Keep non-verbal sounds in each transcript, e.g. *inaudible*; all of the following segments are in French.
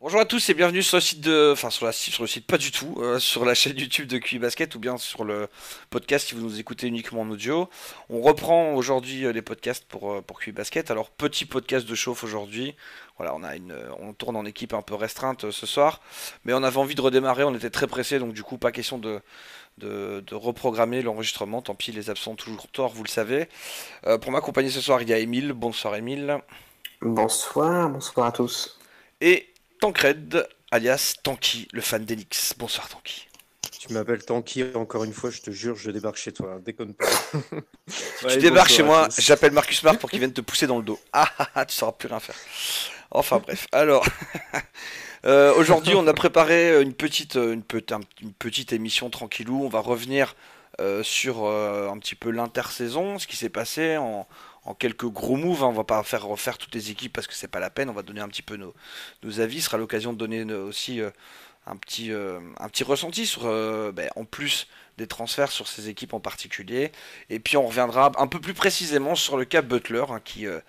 Bonjour à tous et bienvenue sur le site de, enfin sur la sur le site pas du tout, euh, sur la chaîne YouTube de QI Basket ou bien sur le podcast si vous nous écoutez uniquement en audio. On reprend aujourd'hui euh, les podcasts pour euh, pour QI Basket. Alors petit podcast de chauffe aujourd'hui. Voilà, on a une, on tourne en équipe un peu restreinte ce soir, mais on avait envie de redémarrer. On était très pressé, donc du coup pas question de de, de reprogrammer l'enregistrement. Tant pis, les absents toujours tort, vous le savez. pour m'accompagner ce soir, il y a Emile. Bonsoir Emile. Bonsoir, bonsoir à tous. Et Tancred, alias Tanky, le fan d'Enix. Bonsoir Tanky. Tu m'appelles Tanky encore une fois, je te jure, je débarque chez toi, déconne pas. *laughs* tu débarques chez moi, j'appelle Marcus Smart pour qu'il vienne te pousser dans le dos. Ah ah ah, tu sauras plus rien faire. Enfin bref, alors. *laughs* euh, Aujourd'hui, on a préparé une petite, une, une petite émission tranquillou. On va revenir euh, sur euh, un petit peu l'intersaison, ce qui s'est passé en, en quelques gros moves. Hein. On va pas faire refaire toutes les équipes parce que c'est pas la peine. On va donner un petit peu nos, avis. Ce sera l'occasion de donner aussi euh, un petit, euh, un petit ressenti sur, euh, ben, en plus des transferts sur ces équipes en particulier. Et puis on reviendra un peu plus précisément sur le cas Butler, hein, qui, euh,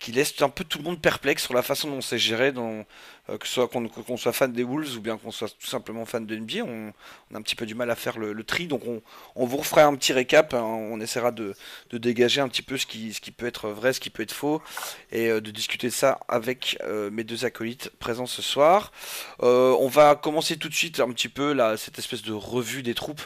qui laisse un peu tout le monde perplexe sur la façon dont c'est géré, dont, que ce soit qu'on soit fan des Wolves ou bien qu'on soit tout simplement fan de NBA. On, a un petit peu du mal à faire le, tri, donc on, on, vous refera un petit récap. Hein. on essaiera de, de, dégager un petit peu ce qui, ce qui peut être vrai, ce qui peut être faux, et de discuter ça avec mes deux acolytes présents ce soir. on va commencer tout de suite un petit peu là, cette espèce de revue des troupes.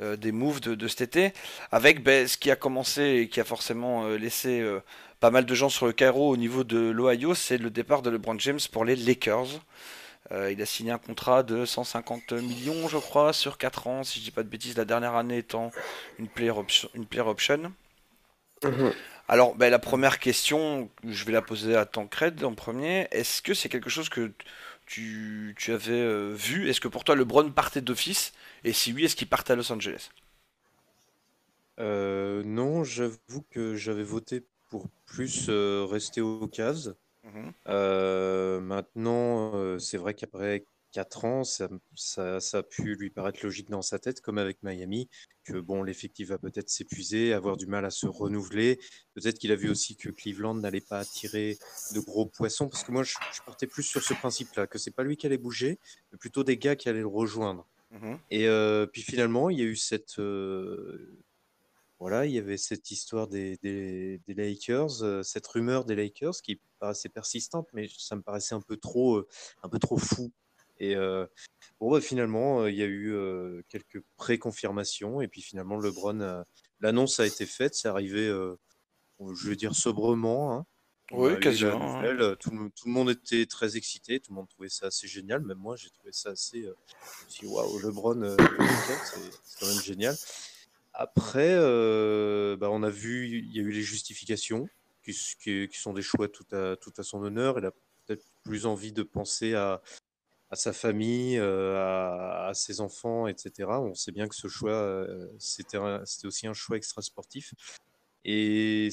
Euh, des moves de, cet été, avec ben, ce qui a commencé et qui a forcément euh, laissé euh, pas mal de gens sur le Cairo au niveau de l'Ohio, c'est le départ de LeBron James pour les Lakers. il a signé un contrat de 150 millions, je crois, sur 4 ans, si je dis pas de bêtises, la dernière année étant une player option. Une player option. Mhm. Alors, ben, la première question, je vais la poser à Tancred en premier. Est-ce que c'est quelque chose que tu, tu avais vu Est-ce que pour toi, LeBron partait d'office? Et si oui, est-ce qu'il part à Los Angeles? Euh, Non, j'avoue que j'avais voté pour plus euh, rester au Cavs. Mhm. Euh, maintenant, c'est vrai qu'après 4 ans, ça, a pu lui paraître logique dans sa tête, comme avec Miami, que bon, l'effectif va peut-être s'épuiser, avoir du mal à se renouveler. Peut-être qu'il a vu aussi que Cleveland n'allait pas attirer de gros poissons, parce que moi, je, je partais plus sur ce principe-là, que c'est pas lui qui allait bouger, mais plutôt des gars qui allaient le rejoindre. Mmh et euh, puis finalement, il y a eu cette, euh, voilà, il y avait cette histoire des, des, Lakers, euh, cette rumeur des Lakers qui paraissait persistante, mais ça me paraissait un peu trop, un peu trop fou. Et bon, bah, finalement, il y a eu quelques pré-confirmations, et puis finalement, LeBron, l'annonce a été faite, c'est arrivé, je vais dire sobrement. Hein. Oui, quasiment. Euh, tout, le monde était très excité, tout le monde trouvait ça assez génial. Même moi, j'ai trouvé ça assez. Euh, waouh, LeBron, euh, c'est quand même génial. Après, bah, on a vu, il y a eu les justifications qui, qui, sont des choix tout à, tout à son honneur. Il a peut-être plus envie de penser à, à sa famille, à, à, ses enfants, etc. On sait bien que ce choix, c'était aussi un choix extra sportif. Et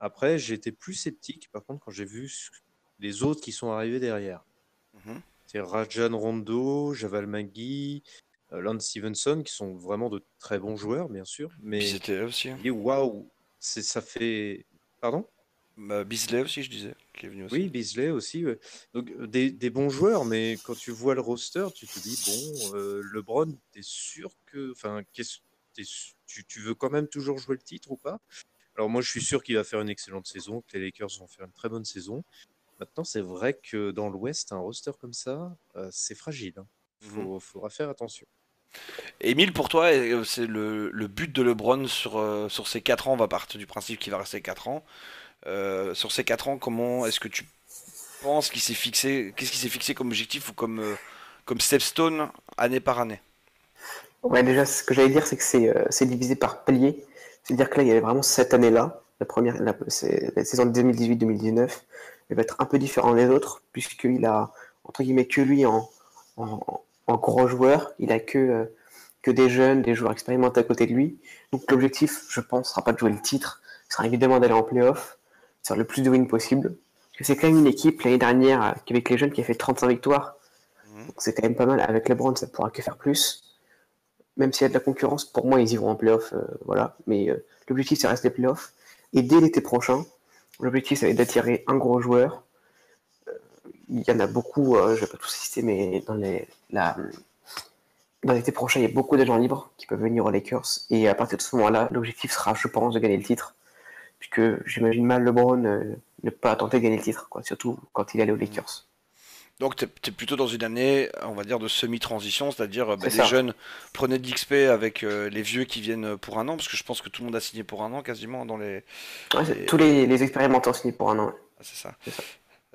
après, j'étais plus sceptique, par contre, quand j'ai vu les autres qui sont arrivés derrière. Mhm. C'est Rajan Rondo, Javal Magui, Lance Stevenson, qui sont vraiment de très bons joueurs, bien sûr. Mais c'était aussi. Hein. Waouh, ça fait. Pardon? Bah, Bisley aussi, je disais, qui est venu aussi. Oui, Bisley aussi. Donc euh, des, des, bons joueurs, mais quand tu vois le roster, tu te dis bon, euh, LeBron, t'es sûr que, enfin, tu, tu veux quand même toujours jouer le titre ou pas? Alors moi, je suis sûr qu'il va faire une excellente saison, que les Lakers vont faire une très bonne saison. Maintenant, c'est vrai que dans l'Ouest, un roster comme ça, euh, c'est fragile. Il hein. mhm. faudra faire attention. Émile, pour toi, euh, c'est le, but de LeBron sur, euh, sur ces 4 ans. On va partir du principe qu'il va rester 4 ans. Sur ces 4 ans, comment est-ce que tu penses qu'il s'est fixé Qu'est-ce qu'il s'est fixé comme objectif ou comme, comme stepstone année par année? Ouais, déjà, ce que j'allais dire, c'est que c'est divisé par palier. C'est-à-dire que là, il y avait vraiment cette année-là, la première, la, saison 2018-2019, elle va être un peu différente des autres, puisqu'il a, entre guillemets, que lui en, en, gros joueur, il a que, euh, que des jeunes, des joueurs expérimentés à côté de lui. Donc l'objectif, je pense, sera pas de jouer le titre, ce sera évidemment d'aller en playoff, faire le plus de wins possible. Parce que c'est quand même une équipe l'année dernière, avec les jeunes, qui a fait 35 victoires. Mmh. Donc c'est quand même pas mal. Avec LeBron, ça pourra que faire plus même s'il y a de la concurrence, pour moi, ils y vont en playoff. Euh, voilà. Mais euh, l'objectif, c'est rester playoff. Et dès l'été prochain, l'objectif, c'est d'attirer un gros joueur. Euh, il y en a beaucoup, je vais pas tous citer, mais dans les, la, dans l'été prochain, il y a beaucoup d'agents libres qui peuvent venir aux Lakers. Et à partir de ce moment-là, l'objectif sera, je pense, de gagner le titre. Puisque j'imagine mal LeBron ne pas tenter de gagner le titre, quoi, surtout quand il allait aux Lakers. Donc tu es, plutôt dans une année, on va dire, de semi-transition, c'est-à-dire bah, les jeunes prenaient de l'XP avec euh, les vieux qui viennent pour un an, parce que je pense que tout le monde a signé pour un an quasiment dans les... Tous les, les expérimentants signent pour un an. Ah, c'est ça.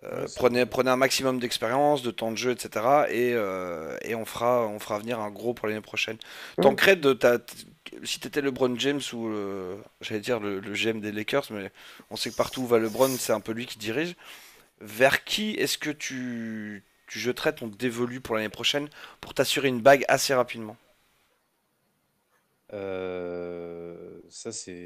Euh, prenez, prenez un maximum d'expérience, de temps de jeu, etc. Et, euh, et, on, fera, on fera venir un gros pour l'année prochaine. Mmh. Tancred, si tu étais LeBron James ou j'allais dire le, le, GM des Lakers, mais on sait que partout où va LeBron, c'est un peu lui qui dirige vers qui est-ce que tu, tu jeterais ton dévolu pour l'année prochaine pour t'assurer une bague assez rapidement? Euh, ça c'est,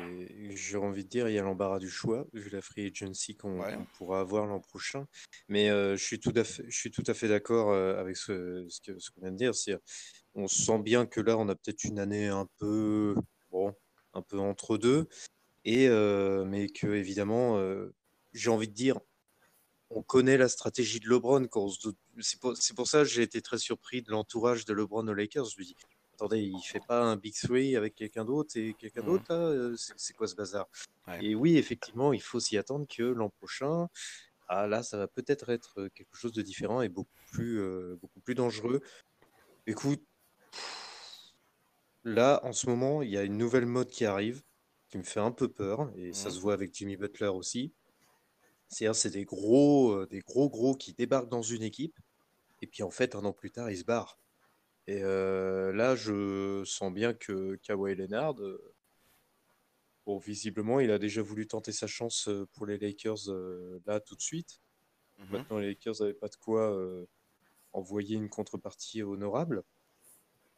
j'ai envie de dire, il y a l'embarras du choix vu la free agency qu'on pourra avoir l'an prochain. Mais euh, je suis tout à fait, je suis tout à fait d'accord euh, avec ce, ce, qu'on vient de dire. C'est, on sent bien que là, on a peut-être une année un peu, bon, un peu entre deux, et mais que évidemment, j'ai envie de dire, on connaît la stratégie de LeBron. C'est pour, pour, ça que j'ai été très surpris de l'entourage de LeBron aux Lakers. Je me dis, attendez, il fait pas un Big Three avec quelqu'un d'autre et quelqu'un mmh. d'autre, euh, c'est quoi ce bazar? Et oui, effectivement, il faut s'y attendre que l'an prochain, ah, là, ça va peut-être être quelque chose de différent et beaucoup plus, euh, beaucoup plus dangereux. Écoute, là, en ce moment, il y a une nouvelle mode qui arrive qui me fait un peu peur et ça se mmh. voit avec Jimmy Butler aussi. C'est-à-dire, c'est des gros, euh, des gros gros qui débarquent dans une équipe, et puis en fait, un an plus tard, ils se barrent. Et euh, là, je sens bien que Kawhi Leonard, euh, bon, visiblement, il a déjà voulu tenter sa chance pour les Lakers là tout de suite. Mmh Maintenant, les Lakers n'avaient pas de quoi envoyer une contrepartie honorable.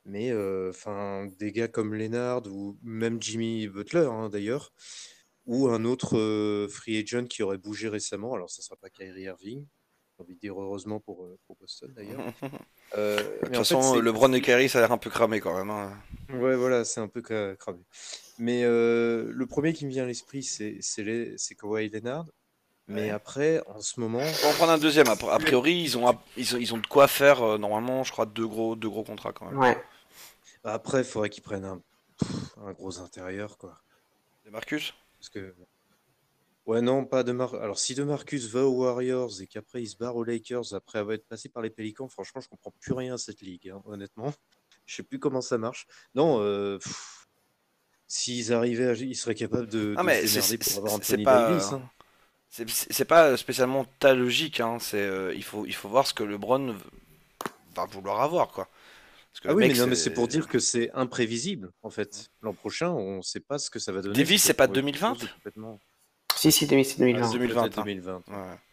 Mais enfin, des gars comme Leonard ou même Jimmy Butler, hein, d'ailleurs, ou un autre euh, free agent qui aurait bougé récemment. Alors, ça ne sera pas Kyrie Irving. J'ai envie de dire heureusement pour, euh, pour Boston d'ailleurs. *laughs* Euh, de toute façon, le LeBron et Kyrie, ça a l'air un peu cramé quand même. Hein. Ouais, voilà, c'est un peu cramé. Mais le premier qui me vient à l'esprit, c'est Kawhi Leonard. Mais après, en ce moment. On va en prendre un deuxième. A priori, ils ont, ils ont, ils ont de quoi faire, normalement, je crois, deux gros, deux gros contrats quand même. Ouais. Après, il faudrait qu'ils prennent un, un gros intérieur, quoi. De Marcus? Parce que. Ouais, non, pas de Mar... Alors, si de Marcus va aux Warriors et qu'après il se barre aux Lakers après avoir été passé par les Pélicans, franchement, je comprends plus rien à cette ligue, hein, honnêtement. Je sais plus comment ça marche. Non, euh, s'ils arrivaient, à... ils seraient capables de, ah, mais se pour avoir Anthony pas... Davis. Hein. C'est pas spécialement ta logique. Hein. C'est euh, il faut il faut voir ce que LeBron va vouloir avoir, quoi ah oui, mais, c'est pour dire que c'est imprévisible, en fait. L'an prochain, on ne sait pas ce que ça va donner. Davis, c'est pas 2020 Si, si, Davis, c'est 2020. 2020. 2020.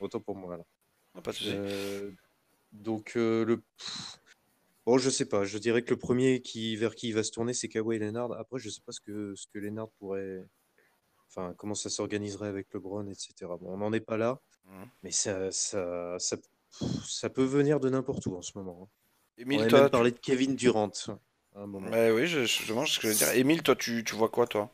Autant pour moi, là. pas de euh, donc, euh, le. Bon, je sais pas. Je dirais que le premier qui, vers qui il va se tourner, c'est Kawhi Leonard. Après, je sais pas ce que, ce que Leonard pourrait. Enfin, comment ça s'organiserait avec LeBron, etc. Bon, on n'en est pas là. Mmh. Mais ça, ça, ça, ça, peut venir de n'importe où en ce moment. Hein. Emile, On toi, parler de Kevin Durant. oui, je, je, demande ce que je veux dire. Emile, toi, tu, tu vois quoi, toi?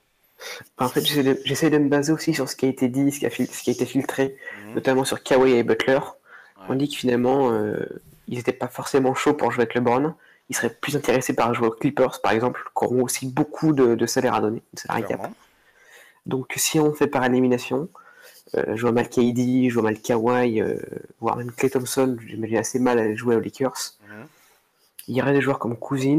En fait, j'essaie de, me baser aussi sur ce qui a été dit, ce qui a, ce qui a été filtré, mhm. notamment sur Kawhi et Butler. On dit que finalement, euh, ils n'étaient pas forcément chauds pour jouer avec LeBron. Ils seraient plus intéressés par jouer aux Clippers, par exemple, qui auront aussi beaucoup de, de salaire à donner, de salaire cap. Donc, si on fait par élimination, euh, je vois mal KD, je vois mal Kawhi, euh, voire même Clay Thompson, j'imagine assez mal à jouer aux Lakers. Il y aurait des joueurs comme Cousins,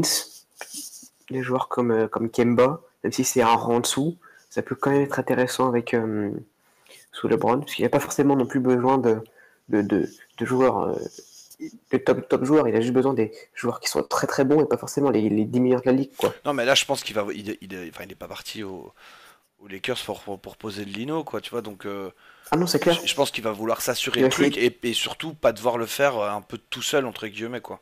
des joueurs comme, euh, comme Kemba, même si c'est un rang en dessous, ça peut quand même être intéressant avec euh, sous LeBron, parce qu'il n'y a pas forcément non plus besoin de, de, de, joueurs, euh, de top, top joueurs, il a juste besoin des joueurs qui sont très très bons et pas forcément les, les 10 meilleurs de la ligue. Quoi. Non, mais là je pense qu'il va, il, il, enfin, il est pas parti au, aux Lakers pour, pour, poser de lino, quoi, tu vois, donc. ah non, c'est clair. Je, pense qu'il va vouloir s'assurer le truc et, et, surtout pas devoir le faire un peu tout seul, entre guillemets, quoi.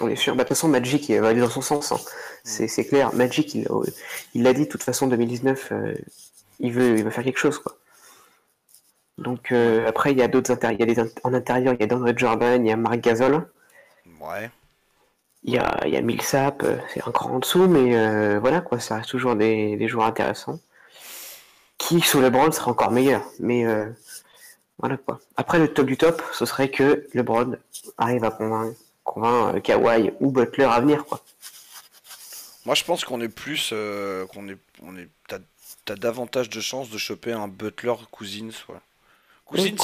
On est sûr. Bah, de toute façon, Magic va aller dans son sens. Hein. Mm. C'est clair. Magic, il l'a dit, de toute façon, 2019, euh, il, veut, il veut faire quelque chose. Quoi. Donc euh, après, il y a d'autres intérieurs. En intérieur, il y a Dandre Jordan, il y a Marc Gasol. Ouais. Il y a, il y a Millsap, euh, c'est encore en dessous, mais voilà, quoi, ça reste toujours des, des joueurs intéressants. Qui, sous LeBron, sera encore meilleur. Mais Voilà quoi. Après, le top du top, ce serait que LeBron arrive à convaincre, convaincre Kawhi ou Butler à venir, quoi. Moi, je pense qu'on est plus. Euh, qu'on est. On est T'as davantage de chances de choper un Butler Cousins, soit. Cousins,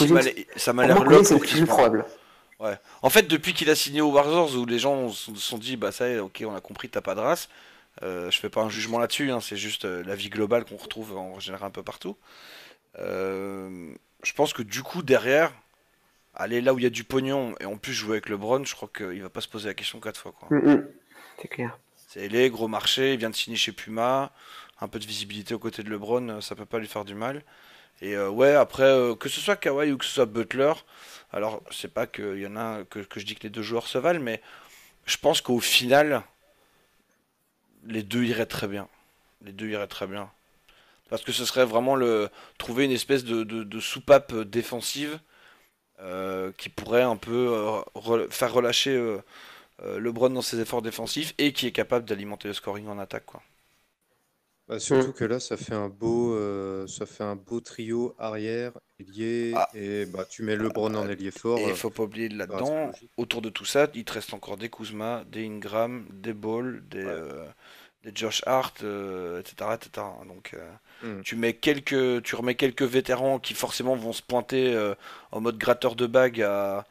ça m'a l'air c'est plus probable. Ouais. En fait, depuis qu'il a signé aux Warriors, où les gens se sont, dit, bah ça y est, ok, on a compris, t'as pas de race. Euh, je fais pas un jugement là-dessus, hein, c'est juste euh, la vie globale qu'on retrouve en général un peu partout. Euh, je pense que du coup, derrière, aller là où il y a du pognon et en plus jouer avec LeBron, je crois qu'il va pas se poser la question quatre fois. Quoi. Mm, mm. C'est clair. C'est les gros marché, il vient de signer chez Puma, un peu de visibilité aux côtés de LeBron, ça peut pas lui faire du mal. Et ouais, après, que ce soit Kawhi ou que ce soit Butler, alors pas qu'il y en a que, que, je dis que les deux joueurs se valent, mais je pense qu'au final, les deux iraient très bien. Les deux iraient très bien. Parce que ce serait vraiment le trouver une espèce de, soupape défensive euh, qui pourrait un peu euh, faire relâcher euh, LeBron dans ses efforts défensifs et qui est capable d'alimenter le scoring en attaque. Quoi. Bah, surtout que là, ça fait un beau, ça fait un beau trio arrière, ailier, ah. et bah, tu mets LeBron en ailier fort. Il faut pas oublier là-dedans, autour de tout ça, il te reste encore des Kuzma, des Ingram, des Ball, des, des Josh Hart, etc., etc. Donc, Hmm. Tu mets quelques, tu remets quelques vétérans qui forcément vont se pointer euh, en mode gratteur de bague à,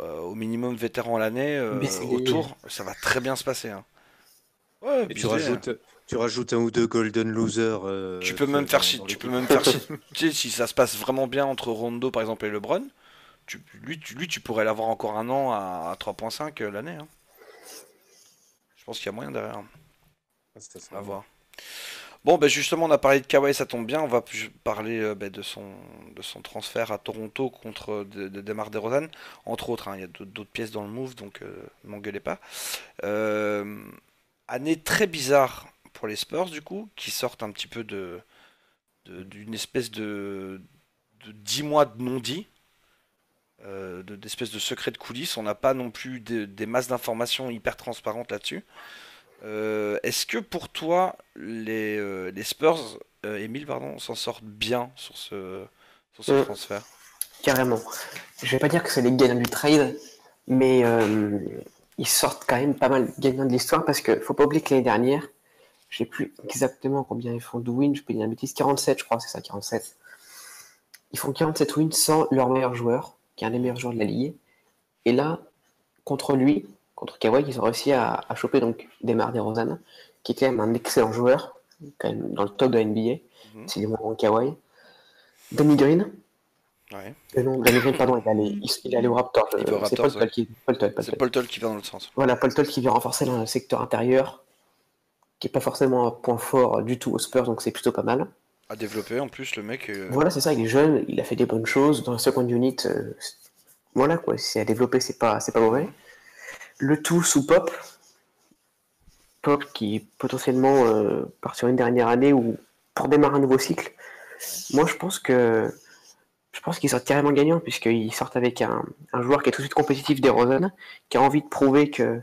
euh, au minimum vétéran à l'année euh, autour, ça va très bien se passer. Hein. Ouais, et tu rajoutes, tu rajoutes un ou deux golden losers. tu peux même faire si, tu peux même faire si, *laughs* si ça se passe vraiment bien entre Rondo par exemple et LeBron, tu, lui, tu, lui tu pourrais l'avoir encore un an à, 3.5 l'année. Hein. Je pense qu'il y a moyen derrière. Ah, à voir. Bon, ben justement, on a parlé de Kawhi, ça tombe bien. On va parler euh, ben, de, son, de son transfert à Toronto contre de, de Demar DeRozan. Entre autres, hein, il y a d'autres pièces dans le move, donc euh, m'engueulez pas. Euh, année très bizarre pour les Spurs, du coup, qui sortent un petit peu de d'une espèce de, de 10 mois de non-dit. d'espèce de secret de coulisses. On n'a pas non plus des masses d'informations hyper transparentes là-dessus. Euh, est-ce que pour toi, les, euh, les Spurs, euh, pardon, s'en sortent bien sur ce, sur ce transfert? Carrément. Je vais pas dire que c'est les gagnants du trade, mais ils sortent quand même pas mal gagnants de l'histoire parce que faut pas oublier que l'année dernière, je sais plus exactement combien ils font de wins, je peux dire une bêtise, 47 je crois, c'est ça, 47. Ils font 47 wins sans leur meilleur joueur, qui est un des meilleurs joueurs de la ligue. Et là, contre lui, contre Kawhi, ils ont réussi à, choper donc Demar DeRozan, qui est quand même un excellent joueur, quand même dans le top de la NBA. Mhm. C'est du moins Kawhi. Danny Green. Ouais. Euh, non, Danny Green, pardon, il est allé, il, est allé au Raptors. c'est Paul, Toll qui, Paul, Toll, qui va dans l'autre sens. Voilà, Paul Toll qui vient renforcer le secteur intérieur, qui n'est pas forcément un point fort du tout aux Spurs, donc c'est plutôt pas mal. À développer en plus, le mec. Euh, voilà, c'est ça, il est jeune, il a fait des bonnes choses. Dans la second unit, euh, voilà quoi, c'est à développer, c'est pas, c'est pas mauvais. Le tout sous Pop. Pop qui potentiellement euh, part sur une dernière année ou pour démarrer un nouveau cycle. Moi, je pense que je pense qu'ils sortent carrément gagnants puisqu'ils sortent avec un, joueur qui est tout de suite compétitif des Rosen, qui a envie de prouver que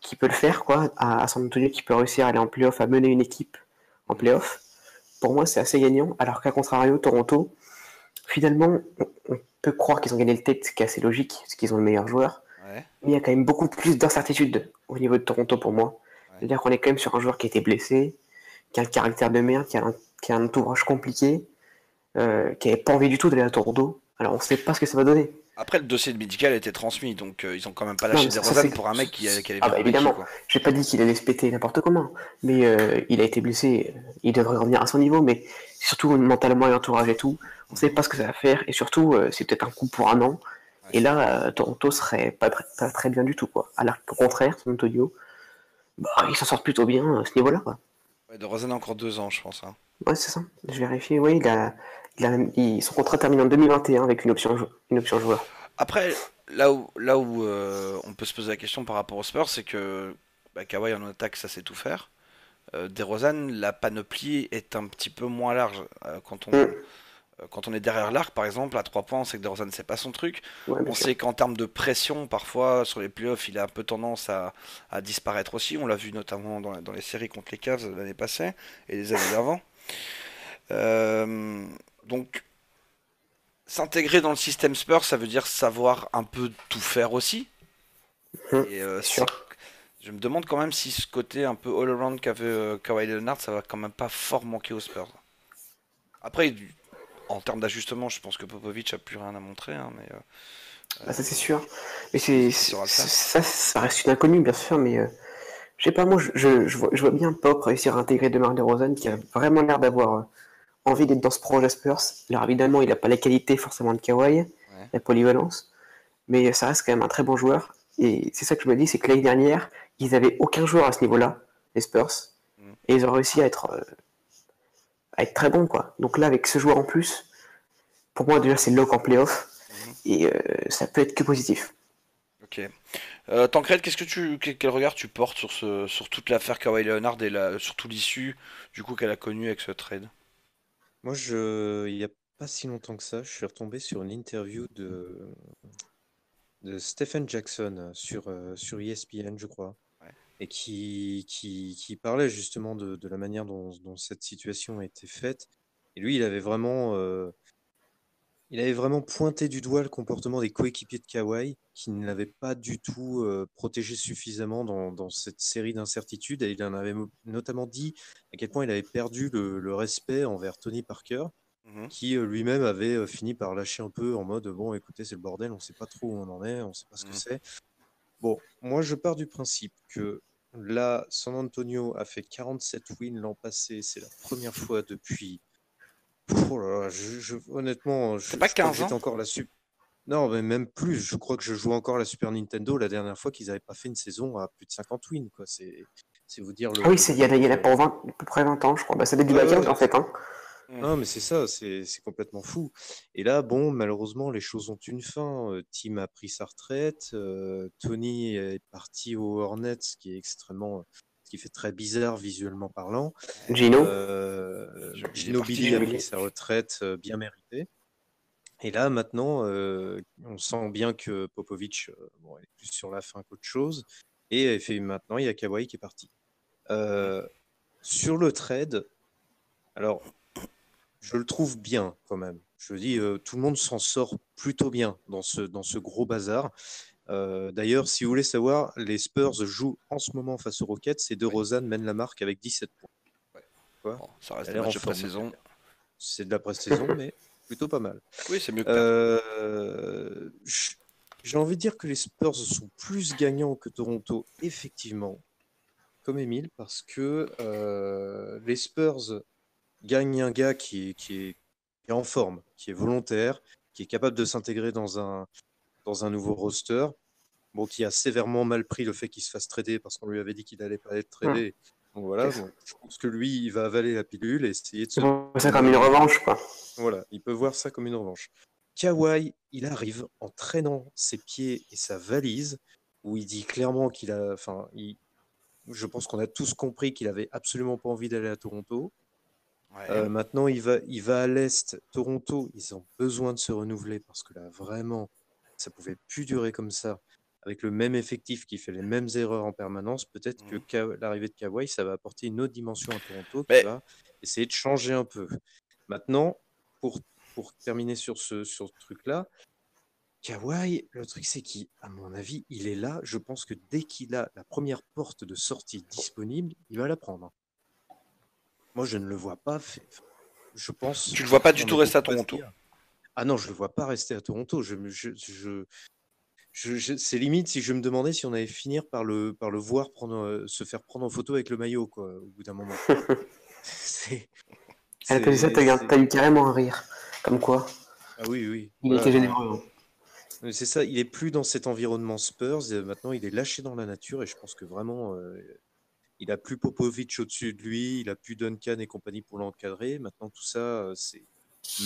qu'il peut le faire quoi, à, San Antonio, qui peut réussir à aller en playoff, à mener une équipe en playoff. Pour moi, c'est assez gagnant. Alors qu'à contrario, Toronto, finalement, on, peut croire qu'ils ont gagné le tête, ce qui est assez logique, parce qu'ils ont le meilleur joueur. Mais il y a quand même beaucoup plus d'incertitudes au niveau de Toronto pour moi. C'est-à-dire qu'on est quand même sur un joueur qui a été blessé, qui a le caractère de merde, qui a un, qui a un entourage compliqué, euh, qui n'avait pas envie du tout d'aller à Toronto. Alors on ne sait pas ce que ça va donner. Après, le dossier de médical a été transmis, donc euh, ils ont quand même pas lâché des Rosanne pour un mec qui, qui avait ah bah évidemment. J'ai pas dit qu'il allait se péter n'importe comment, mais euh, il a été blessé, il devrait revenir à son niveau, mais surtout mentalement et entourage et tout, on ne sait pas ce que ça va faire, et surtout c'est peut-être un coup pour un an, et là, euh, Toronto serait pas, pas, très bien du tout. Quoi. Alors qu'au contraire, San Antonio, bah, ils s'en sortent plutôt bien à ce niveau-là. de Rosen a encore deux ans, je pense. Hein. Ouais, c'est ça. Je vérifie. Oui, il a, il son contrat termine en 2021 avec une option, une option joueur. Après, là où, là où euh, on peut se poser la question par rapport aux Spurs, c'est que bah, Kawhi en attaque, ça sait tout faire. Euh, DeRozan, la panoplie est un petit peu moins large. Euh, quand on, mm. Euh, quand on est derrière l'arc, par exemple, à 3 points, on sait que DeRozan, c'est pas son truc. on sait qu'en termes de pression, parfois, sur les playoffs, il a un peu tendance à, disparaître aussi. On l'a vu notamment dans, les séries contre les Cavs l'année passée et les années d'avant. Euh, donc, s'intégrer dans le système Spurs, ça veut dire savoir un peu tout faire aussi. Et euh, je me demande quand même si ce côté un peu all-around qu'avait euh, Kawhi Leonard, ça va quand même pas fort manquer aux Spurs. Après, en termes d'ajustement, je pense que Popovic a plus rien à montrer. Hein, mais, euh, bah, ça c'est sûr. Mais c'est ça, ça reste une inconnue bien sûr, mais je sais pas, moi je, je, vois, bien Pop réussir à intégrer DeMar DeRozan qui a vraiment l'air d'avoir envie d'être dans ce projet Spurs. Alors évidemment, il n'a pas la qualité forcément de Kawhi, la polyvalence, mais ça reste quand même un très bon joueur. Et c'est ça que je me dis, c'est que l'année dernière, ils n'avaient aucun joueur à ce niveau-là, les Spurs, mm. et ils ont réussi à être, euh, à être très bons. Quoi. Donc là, avec ce joueur en plus, pour moi déjà c'est lock en playoff, mm. et euh, ça peut être que positif. Ok. Euh, Tancred, qu'est-ce que tu, quel regard tu portes sur, ce, sur toute l'affaire Kawhi Leonard et la, surtout l'issue du coup qu'elle a connue avec ce trade? Moi, je, il n'y a pas si longtemps que ça, je suis retombé sur une interview de, de Stephen Jackson sur, euh, sur ESPN, je crois, et qui, qui, qui parlait justement de, de la manière dont, dont cette situation a été faite. Et lui, il avait vraiment, euh, il avait vraiment pointé du doigt le comportement des coéquipiers de Kawhi, qui ne l'avaient pas du tout euh, protégé suffisamment dans, dans cette série d'incertitudes. Et il en avait notamment dit à quel point il avait perdu le, le respect envers Tony Parker, mmh qui euh, lui-même avait euh, fini par lâcher un peu en mode bon, écoutez, c'est le bordel, on ne sait pas trop où on en est, on ne sait pas ce que mmh. c'est. Bon, moi, je pars du principe que là, San Antonio a fait 47 wins l'an passé. C'est la première fois depuis Oh je, honnêtement, je, pas 15 ans encore la Super. Non, mais même plus. Je crois que je joue encore la Super Nintendo la dernière fois qu'ils n'avaient pas fait une saison à plus de 50 wins. Quoi. C'est, vous dire. Le, ah oui, il y, a, il y a pour 20, à peu près 20 ans, je crois. Bah, ça date du ouais, en fait. Hein. Non, mais c'est ça, c'est, complètement fou. Et là, bon, malheureusement, les choses ont une fin. Euh, Tim a pris sa retraite. Euh, Tony est parti au Hornets, ce qui est extrêmement qui fait très bizarre visuellement parlant. Gino? Euh, Gino Billy a pris sa retraite euh, bien méritée. Et là, maintenant, euh, on sent bien que Popovic bon, est plus sur la fin qu'autre chose. Et fait, maintenant, il y a Kawhi qui est parti. sur le trade, alors, je le trouve bien quand même. Je dis, tout le monde s'en sort plutôt bien dans ce, dans ce gros bazar. Euh, d'ailleurs, si vous voulez savoir, les Spurs jouent en ce moment face aux Rockets et De Rosanne mène la marque avec 17 points. ça reste de pré-saison. C'est de la pré-saison, *laughs* mais plutôt pas mal. Oui, c'est mieux que euh, J'ai envie de dire que les Spurs sont plus gagnants que Toronto, effectivement, comme Emile, parce que euh, les Spurs gagnent un gars qui est en forme, qui est volontaire, qui est capable de s'intégrer dans un, dans un nouveau roster. Bon, qui a sévèrement mal pris le fait qu'il se fasse trader parce qu'on lui avait dit qu'il n'allait pas être tradé. Donc voilà, je pense que lui, il va avaler la pilule et essayer de se. ça comme une revanche, quoi. Voilà, il peut voir ça comme une revanche. Kawhi, il arrive en traînant ses pieds et sa valise, où il dit clairement qu'il a. Enfin, il... je pense qu'on a tous compris qu'il avait absolument pas envie d'aller à Toronto. Euh, maintenant, il va, il va à l'Est. Toronto, ils ont besoin de se renouveler parce que là, vraiment, ça pouvait plus durer comme ça. Avec le même effectif qui fait les mêmes erreurs en permanence, peut-être que mmh. l'arrivée de Kawhi, ça va apporter une autre dimension à Toronto qui va essayer de changer un peu. Maintenant, pour, pour terminer sur ce, sur ce truc-là, Kawhi, le truc c'est qu'à mon avis, il est là. Je pense que dès qu'il a la première porte de sortie disponible, il va la prendre. Moi, je ne le vois pas. Je pense. Tu ne le vois pas du tout rester à Toronto. Ah non, je ne le vois pas rester à Toronto. Je, je, je, c'est limite si je me demandais si on allait finir par le, par le voir prendre, euh, se faire prendre en photo avec le maillot, quoi, au bout d'un moment. *laughs* c'est, Elle a ça, t'as, eu carrément un rire. Comme quoi. Ah oui, oui. Il était généreux. Hein. C'est ça, il est plus dans cet environnement Spurs, maintenant il est lâché dans la nature et je pense que vraiment euh, il a plus Popovic au-dessus de lui, il a plus Duncan et compagnie pour l'encadrer. Maintenant tout ça, euh, c'est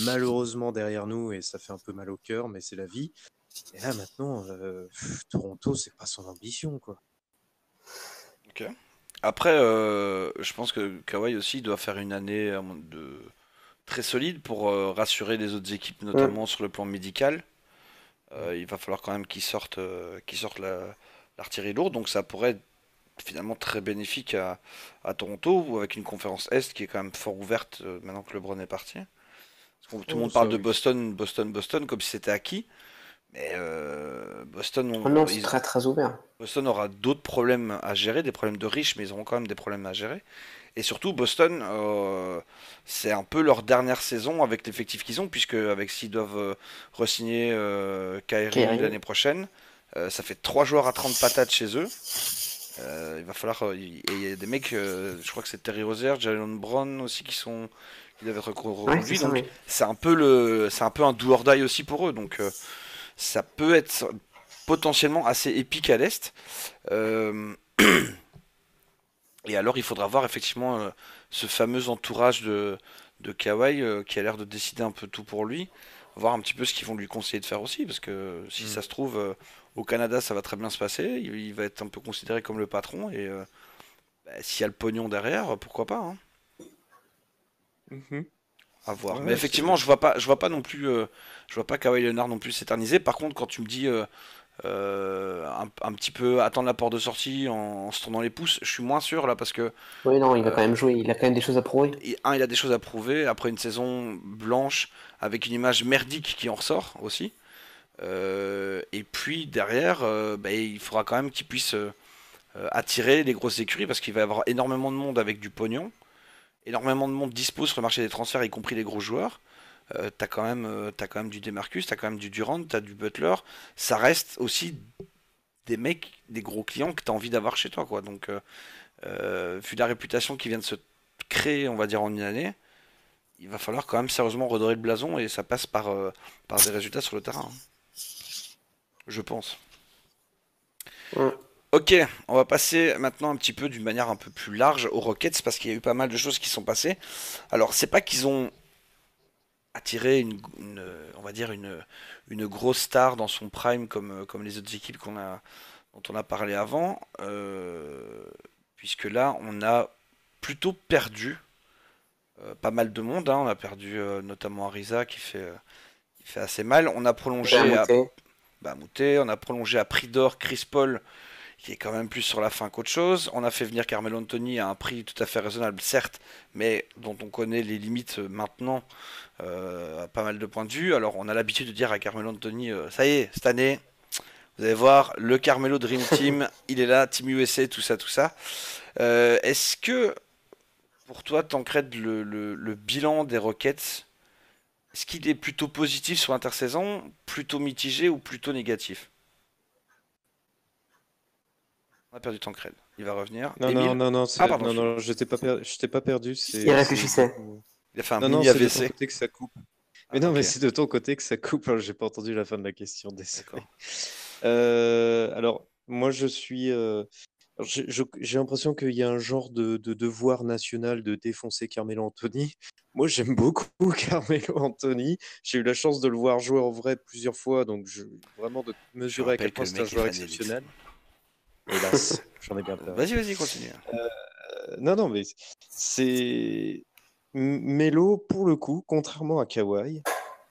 malheureusement derrière nous et ça fait un peu mal au cœur, mais c'est la vie. Et là maintenant, euh, Toronto, c'est pas son ambition quoi. Ok. Après, euh, je pense que Kawhi aussi doit faire une année de très solide pour euh, rassurer les autres équipes, notamment sur le plan médical. il va falloir quand même qu'il sorte, qu'il sorte l'artillerie lourde, donc ça pourrait être finalement très bénéfique à, à Toronto, avec une conférence Est qui est quand même fort ouverte maintenant que LeBron est parti. Tout le monde parle de Boston, Boston, Boston, comme si c'était acquis. Mais euh, Boston, oh non, très très ouvert. Boston aura d'autres problèmes à gérer, des problèmes de riches, mais ils auront quand même des problèmes à gérer. Et surtout, Boston, euh, c'est un peu leur dernière saison avec l'effectif qu'ils ont, puisque avec s'ils doivent euh, re-signer euh, Kyrie l'année prochaine, ça fait trois joueurs à 30 patates chez eux. Il va falloir. Et il y a des mecs, je crois que c'est Terry Rozier, Jalen Brown aussi qui sont. qui doivent être reconduits. donc c'est un peu le, c'est un peu un do or die aussi pour eux. Donc ça peut être potentiellement assez épique à l'est. *clears throat* Et alors, il faudra voir effectivement euh, ce fameux entourage de, de Kawhi euh, qui a l'air de décider un peu tout pour lui. Voir un petit peu ce qu'ils vont lui conseiller de faire aussi, parce que si mm. ça se trouve, euh, au Canada, ça va très bien se passer. Il, va être un peu considéré comme le patron. Et bah, s'il y a le pognon derrière, pourquoi pas hein. mm-hmm. À voir. Mais effectivement, je vois pas, je vois pas non plus, je vois pas Kawhi Leonard non plus s'éterniser. Par contre, quand tu me dis euh, un, petit peu attendre la porte de sortie en, se tournant les pouces. Je suis moins sûr là parce que. Oui, non, il va quand même jouer. Il a quand même des choses à prouver. un, il a des choses à prouver après une saison blanche avec une image merdique qui en ressort aussi. Euh, et puis derrière, euh, bah, il faudra quand même qu'il puisse attirer les grosses écuries parce qu'il va y avoir énormément de monde avec du pognon. Énormément de monde dispose sur le marché des transferts, y compris les gros joueurs. Euh, t'as quand même euh, as quand même du Demarcus, t'as quand même du Durant, t'as du Butler. Ça reste aussi des mecs, des gros clients que t'as envie d'avoir chez toi, quoi. Donc, euh, vu la réputation qui vient de se créer, on va dire en une année, il va falloir quand même sérieusement redorer le blason et ça passe par par des résultats sur le terrain. Hein. Je pense. Ok, on va passer maintenant un petit peu d'une manière un peu plus large aux Rockets parce qu'il y a eu pas mal de choses qui sont passées. Alors, c'est pas qu'ils ont attirer une, on va dire une, une grosse star dans son prime comme, comme les autres équipes qu'on a, dont on a parlé avant, euh, puisque là on a plutôt perdu euh, pas mal de monde. Hein. On a perdu euh, notamment Arisa qui fait, qui fait assez mal. On a prolongé à on a prolongé à prix d'or Chris Paul qui est quand même plus sur la fin qu'autre chose. On a fait venir Carmelo Anthony à un prix tout à fait raisonnable, certes, mais dont on connaît les limites maintenant euh, à pas mal de points de vue. Alors on a l'habitude de dire à Carmelo Anthony, euh, ça y est, cette année, vous allez voir, le Carmelo Dream Team, *laughs* il est là, Team USA, tout ça, tout ça. Euh, est-ce que, pour toi, Tancred, le, le, bilan des Rockets, est-ce qu'il est plutôt positif sur l'intersaison, plutôt mitigé ou plutôt négatif On a perdu Tancred. Il va revenir. Non, non, non, non, ah, non, non, je t'ai pas, pas perdu. Il réfléchissait. Il a fait un non, mini non, AVC. De côté que ça coupe. Mais non, mais c'est de ton côté que ça coupe. J'ai pas entendu la fin de la question. Désolé. Euh, alors, moi, je suis. Euh, j'ai l'impression qu'il y a un genre de, devoir national de défoncer Carmelo Anthony. *laughs* Moi, j'aime beaucoup *laughs* Carmelo Anthony. J'ai eu la chance de le voir jouer en vrai plusieurs fois, donc je, vraiment de mesurer à quel point c'est un joueur exceptionnel. Hélas, *laughs* j'en ai bien peur. Vas-y, vas-y, continue. Euh, non, non, mais c'est Melo, pour le coup, contrairement à Kawhi,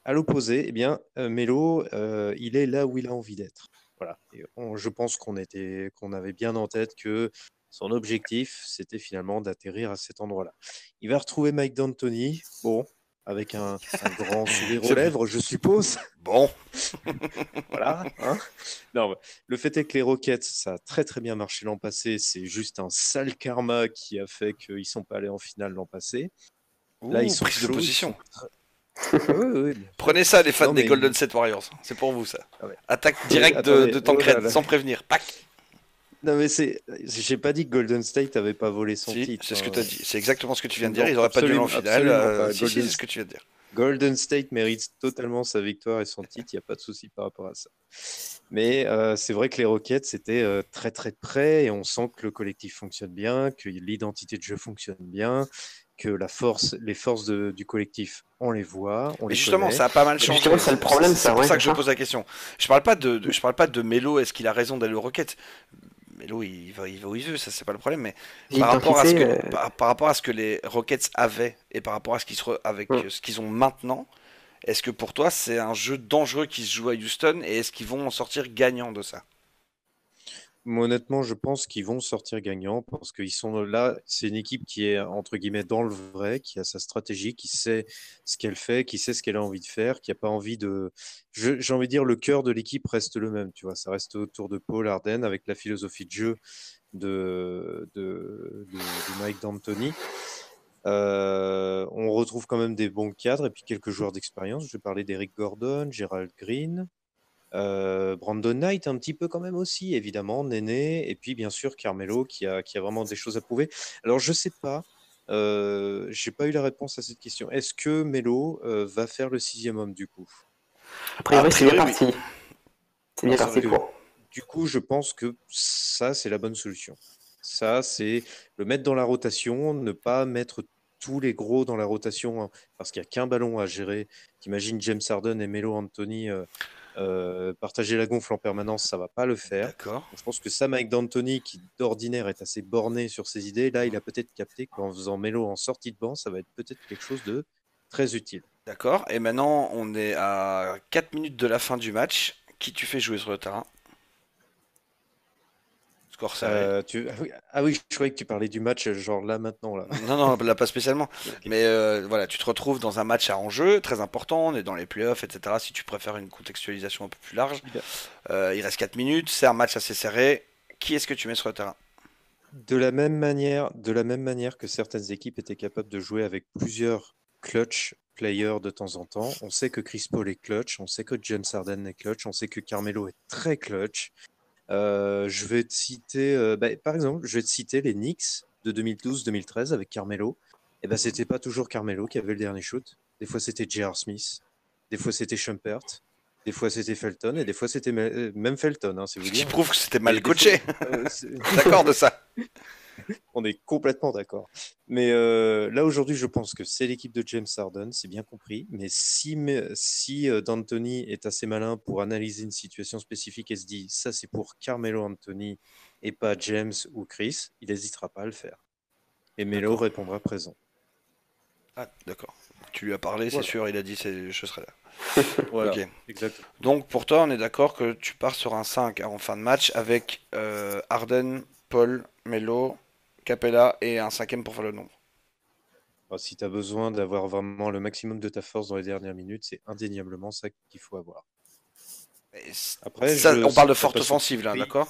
à l'opposé, eh bien, euh, Melo, euh, il est là où il a envie d'être. Voilà. je pense qu'on était, qu'on avait bien en tête que son objectif, c'était finalement d'atterrir à cet endroit-là. Il va retrouver Mike D'Antoni, bon, avec un, grand sourire aux *laughs* lèvres, je suppose. Bon. *laughs* voilà. Hein. non, le fait est que les Rockets, ça a très très bien marché l'an passé. C'est juste un sale karma qui a fait qu'ils ne sont pas allés en finale l'an passé. Là, ils sont prise de position. Prenez ça, les fans des Golden State Warriors. C'est pour vous, ça. Ah Attaque directe de, de Tancred, oh sans prévenir. Pac Non, mais c'est. J'ai pas dit que Golden State avait pas volé son titre. C'est ce que tu as dit. C'est exactement ce que tu viens de dire. Ils n'auraient pas dû en finale. Euh, c'est ce que tu viens de dire. Golden State mérite totalement sa victoire et son titre. Il n'y a pas de souci par rapport à ça. Mais euh, c'est vrai que les Rockets, c'était euh, très très près et on sent que le collectif fonctionne bien, que l'identité de jeu fonctionne bien que la force, les forces du collectif, on les voit. On mais justement, ça a pas mal changé. C'est le problème, c'est pour ça que je pose la question. Je parle pas de, je parle pas de Melo. Est-ce qu'il a raison d'aller au Rocket Melo, il va, il va où il veut, ça c'est pas le problème. Mais par rapport, à ce que, euh, par, rapport à ce que les Rockets avaient et par rapport à ce qu'ils avec mm. ce qu'ils ont maintenant, est-ce que pour toi c'est un jeu dangereux qui se joue à Houston et est-ce qu'ils vont en sortir gagnant de ça? Honnêtement, je pense qu'ils vont sortir gagnants parce qu'ils sont là. C'est une équipe qui est entre guillemets dans le vrai, qui a sa stratégie, qui sait ce qu'elle fait, qui sait ce qu'elle a envie de faire, qui a pas envie de. J'ai envie de dire le cœur de l'équipe reste le même. Tu vois, ça reste autour de Paul Arden avec la philosophie de jeu de, de, Mike D'Antoni. Euh, on retrouve quand même des bons cadres et puis quelques joueurs d'expérience. Je vais parler d'Eric Gordon, Gerald Green, euh, Brandon Knight un petit peu quand même aussi, évidemment, Néné, et puis bien sûr Carmelo qui a, qui a vraiment des choses à prouver. Alors je sais pas, euh, j'ai pas eu la réponse à cette question. Est-ce que Melo euh, va faire le sixième homme du coup? Après, c'est bien parti. C'est bien parti pour. Du coup, je pense que ça, c'est la bonne solution. Ça, c'est le mettre dans la rotation, ne pas mettre tous les gros dans la rotation hein, parce qu'il n'y a qu'un ballon à gérer. T'imagines James Harden et Melo Anthony euh, partager la gonfle en permanence, ça va pas le faire. Je pense que ça, Mike D'Antoni, qui d'ordinaire est assez borné sur ses idées, là, il a peut-être capté qu'en faisant Mélo en sortie de banc, ça va être peut-être quelque chose de très utile. D'accord. Et maintenant, on est à 4 minutes de la fin du match. Qui tu fais jouer sur le terrain? Euh, ah, oui, je croyais que tu parlais du match, genre là maintenant. Là. non, non, là pas spécialement. *laughs* Mais euh, voilà, tu te retrouves dans un match à enjeu très important, on est dans les playoffs, etc. Si tu préfères une contextualisation un peu plus large, euh, il reste 4 minutes, c'est un match assez serré. Qui est-ce que tu mets sur le terrain? De la, même manière, de la même manière que certaines équipes étaient capables de jouer avec plusieurs clutch players de temps en temps, on sait que Chris Paul est clutch, on sait que James Harden est clutch, on sait que Carmelo est très clutch. Euh, je vais te citer, euh, bah, par exemple, je vais te citer les Knicks de 2012-2013 avec Carmelo. Et ben, c'était pas toujours Carmelo qui avait le dernier shoot. Des fois, c'était J.R. Smith. Des fois, c'était Shumpert. Des fois, c'était Felton. Et des fois, c'était euh, même Felton. Hein, Ce qui prouve que c'était mal coaché. *laughs* D'accord de ça. *laughs* *laughs* On est complètement d'accord. Mais euh, là, aujourd'hui, je pense que c'est l'équipe de James Harden, c'est bien compris. Mais si, si euh, D'Antoni est assez malin pour analyser une situation spécifique et se dit ça, c'est pour Carmelo Anthony et pas James ou Chris, il n'hésitera pas à le faire. Et Melo répondra présent. Ah, d'accord. Tu lui as parlé, c'est sûr, il a dit je serai là. *laughs* voilà, Donc pour toi, on est d'accord que tu pars sur un 5 en fin de match avec euh, Arden, Paul, Melo, Capella et un cinquième pour faire le nombre. Si tu as besoin d'avoir vraiment le maximum de ta force dans les dernières minutes, c'est indéniablement ça qu'il faut avoir. Après, on parle de forte offensive là, d'accord?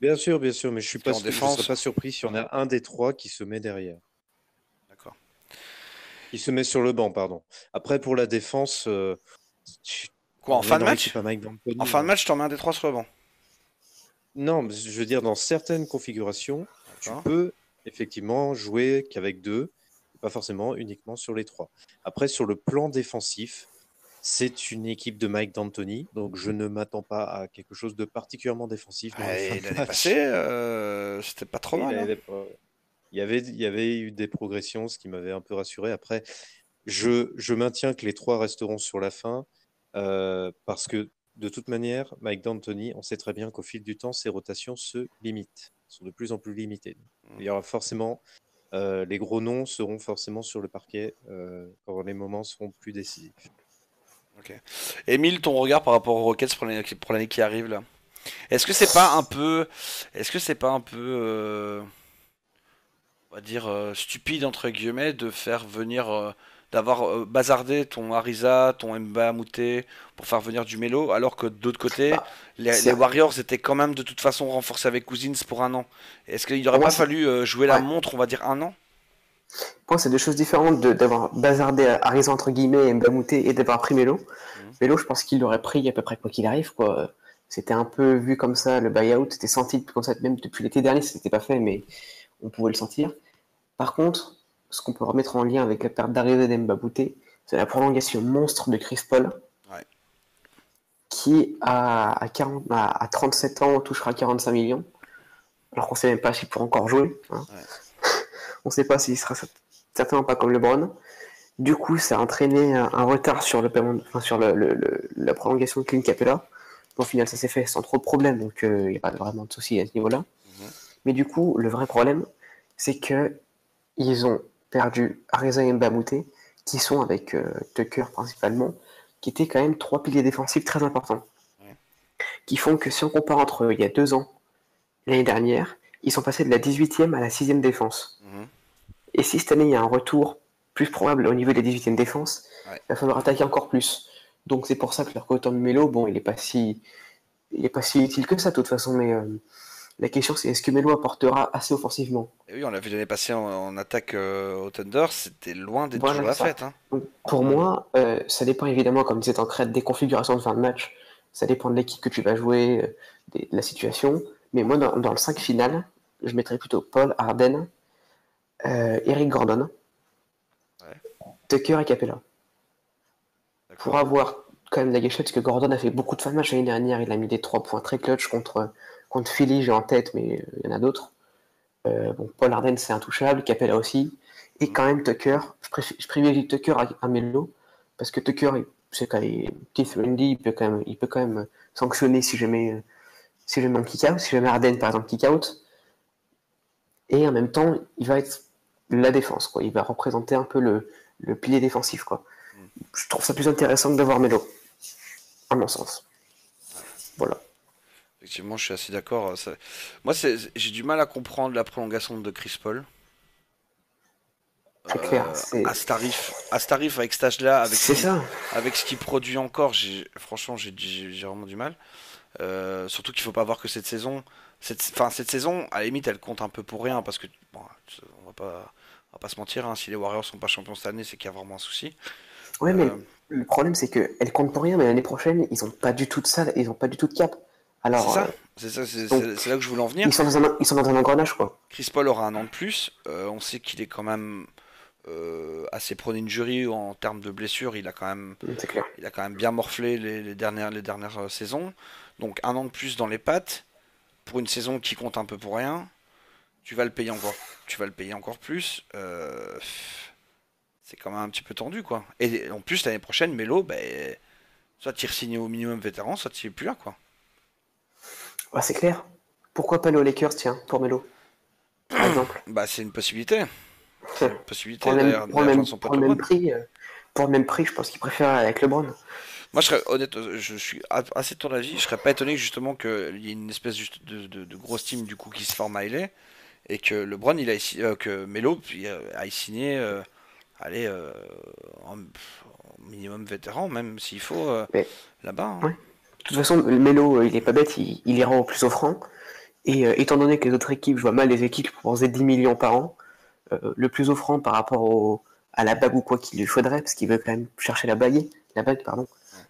Bien sûr, bien sûr, mais je suis pas, serais pas surpris si on a un des trois qui se met derrière. D'accord. Qui se met sur le banc, pardon. Après, pour la défense. Euh, Quoi, en fin de match? En fin de match, tu en mets un des trois sur le banc Non, je veux dire, dans certaines configurations, tu peux effectivement jouer qu'avec deux, pas forcément uniquement sur les trois. Après, sur le plan défensif, c'est une équipe de Mike D'Antoni, donc je ne m'attends pas à quelque chose de particulièrement défensif. L'année passée, euh, c'était pas trop mal. Hein. Il, y avait, il y avait eu des progressions, ce qui m'avait un peu rassuré. Après, je, je, maintiens que les trois resteront sur la fin, euh, parce que de toute manière, Mike D'Antoni, on sait très bien qu'au fil du temps, ses rotations se limitent sont de plus en plus limités. Mmh. Il y aura forcément, euh, les gros noms seront forcément sur le parquet euh, quand les moments seront plus décisifs. Ok. Émile, ton regard par rapport aux Rockets pour l'année qui arrive là Est-ce que c'est pas un peu, est-ce que c'est pas un peu, euh, on va dire stupide entre guillemets de faire venir d'avoir euh, bazardé ton Ariza, ton Mba Mouté pour faire venir du Melo, alors que d'autre côté, bah, les, Warriors étaient quand même de toute façon renforcés avec Cousins pour un an. Est-ce qu'il n'aurait pas fallu euh, jouer la montre, on va dire un an? Pour c'est deux choses différentes d'avoir bazardé Ariza entre guillemets et Mba Mouté et d'avoir pris Melo. Mhm. Melo, je pense qu'il l'aurait pris à peu près quoi qu'il arrive. quoi. C'était un peu vu comme ça, le buyout, c'était senti comme ça, même depuis l'été dernier, c'était pas fait, mais on pouvait le sentir. Par contre, ce qu'on peut remettre en lien avec la perte d'arrivée d'Embabouté, c'est la prolongation monstre de Chris Paul, qui à, 40, à, 37 ans touchera 45 millions, alors qu'on ne sait même pas s'il pourra encore jouer. Hein. *laughs* on ne sait pas s'il sera certainement pas comme LeBron. Du coup, ça a entraîné un, retard sur, le sur la prolongation de Clint Capella. Au final, ça s'est fait sans trop de problèmes, donc il euh, n'y a pas vraiment de souci à ce niveau-là. Mhm. Mais du coup, le vrai problème, c'est que ils ont perdu Areza et Mbamouté, qui sont avec euh, Tucker principalement, qui étaient quand même trois piliers défensifs très importants. Qui font que si on compare entre il y a deux ans l'année dernière, ils sont passés de la 18e à la 6e défense. Mhm. Et si cette année il y a un retour plus probable au niveau des 18e défense, il va falloir attaquer encore plus. Donc c'est pour ça que leur coton de Melo, bon, il est pas si, il est pas si utile que ça de toute façon, mais euh, la question c'est est-ce que Melo apportera assez offensivement? Et Oui, on l'a vu l'année passée en, attaque euh, au Thunder, c'était loin d'être toujours la fête. Hein. pour moi, euh, ça dépend évidemment, comme disait Tancred, des configurations de fin de match. Ça dépend de l'équipe que tu vas jouer, de la situation. Mais moi, dans, dans, le 5 final, je mettrais plutôt Paul, Arden, Eric Gordon, Tucker et Capella pour avoir quand même la gâchette, parce que Gordon a fait beaucoup de fan match l'année dernière. Il a mis des trois points très clutch contre, contre Philly, j'ai en tête, mais euh, il y en a d'autres. Euh, bon, Paul Arden, c'est intouchable. Capella aussi. Et quand même, Tucker. Je, privilégie Tucker à, Melo, parce que Tucker, c'est quand même, Keith Lundy, il peut quand même, il peut quand même sanctionner si jamais, si jamais kick-out, si jamais Arden, par exemple, kick-out. Et en même temps, il va être la défense, quoi. Il va représenter un peu le, le pilier défensif, quoi je trouve ça plus intéressant que d'avoir Melo, à mon sens. Voilà. Effectivement, je suis assez d'accord. Moi, j'ai du mal à comprendre la prolongation de Chris Paul. C'est clair. Euh, à ce tarif, à ce tarif avec cet âge-là, avec, ce avec ce qu'il produit encore, franchement, j'ai vraiment du mal. Euh, surtout qu'il faut pas voir que cette saison, cette, fin, cette saison, à la limite, elle compte un peu pour rien parce que bon, on va pas, on va pas se mentir. Hein, si les Warriors sont pas champions cette année, c'est qu'il y a vraiment un souci. Ouais, mais euh, le problème, c'est qu'elle compte pour rien, mais l'année prochaine, ils ont pas du tout de ça, ils ont pas du tout de cap. Alors, c'est ça, euh, c'est là que je voulais en venir. Ils sont, dans un, ils sont dans un engrenage, quoi. Chris Paul aura un an de plus. Euh, on sait qu'il est quand même assez prôné une jury en termes de blessures. Il a quand même, il a quand même bien morflé les, dernières, les dernières saisons. Donc un an de plus dans les pattes pour une saison qui compte un peu pour rien. Tu vas le payer encore, tu vas le payer encore plus. Euh, c'est quand même un petit peu tendu, quoi. Et en plus, l'année prochaine, Melo, ben, soit tu signé au minimum vétéran, soit tu es plus là, quoi. Ouais, c'est clair. Pourquoi pas le Lakers, tiens, pour Melo Par exemple. Bah, c'est une possibilité. C'est une possibilité, pour, le même, pour, même, pour, le même prix, euh, pour le même prix, je pense qu'il préfère avec LeBron. Moi, je serais honnête, je suis assez de ton avis. Je serais pas étonné justement qu'il y ait une espèce de, de, grosse team du coup qui se forme à LA et que LeBron, il a euh, que Melo aille signer euh, euh, en, minimum vétéran, même s'il faut euh, là-bas. Hein. De toute façon, le Melo, euh, il est pas bête, il, ira au plus offrant. Et étant donné que les autres équipes, je vois mal les équipes pour 10 millions par an, le plus offrant par rapport au, à la bague ou quoi qu'il lui faudrait, parce qu'il veut quand même chercher la bague, la bague, pardon.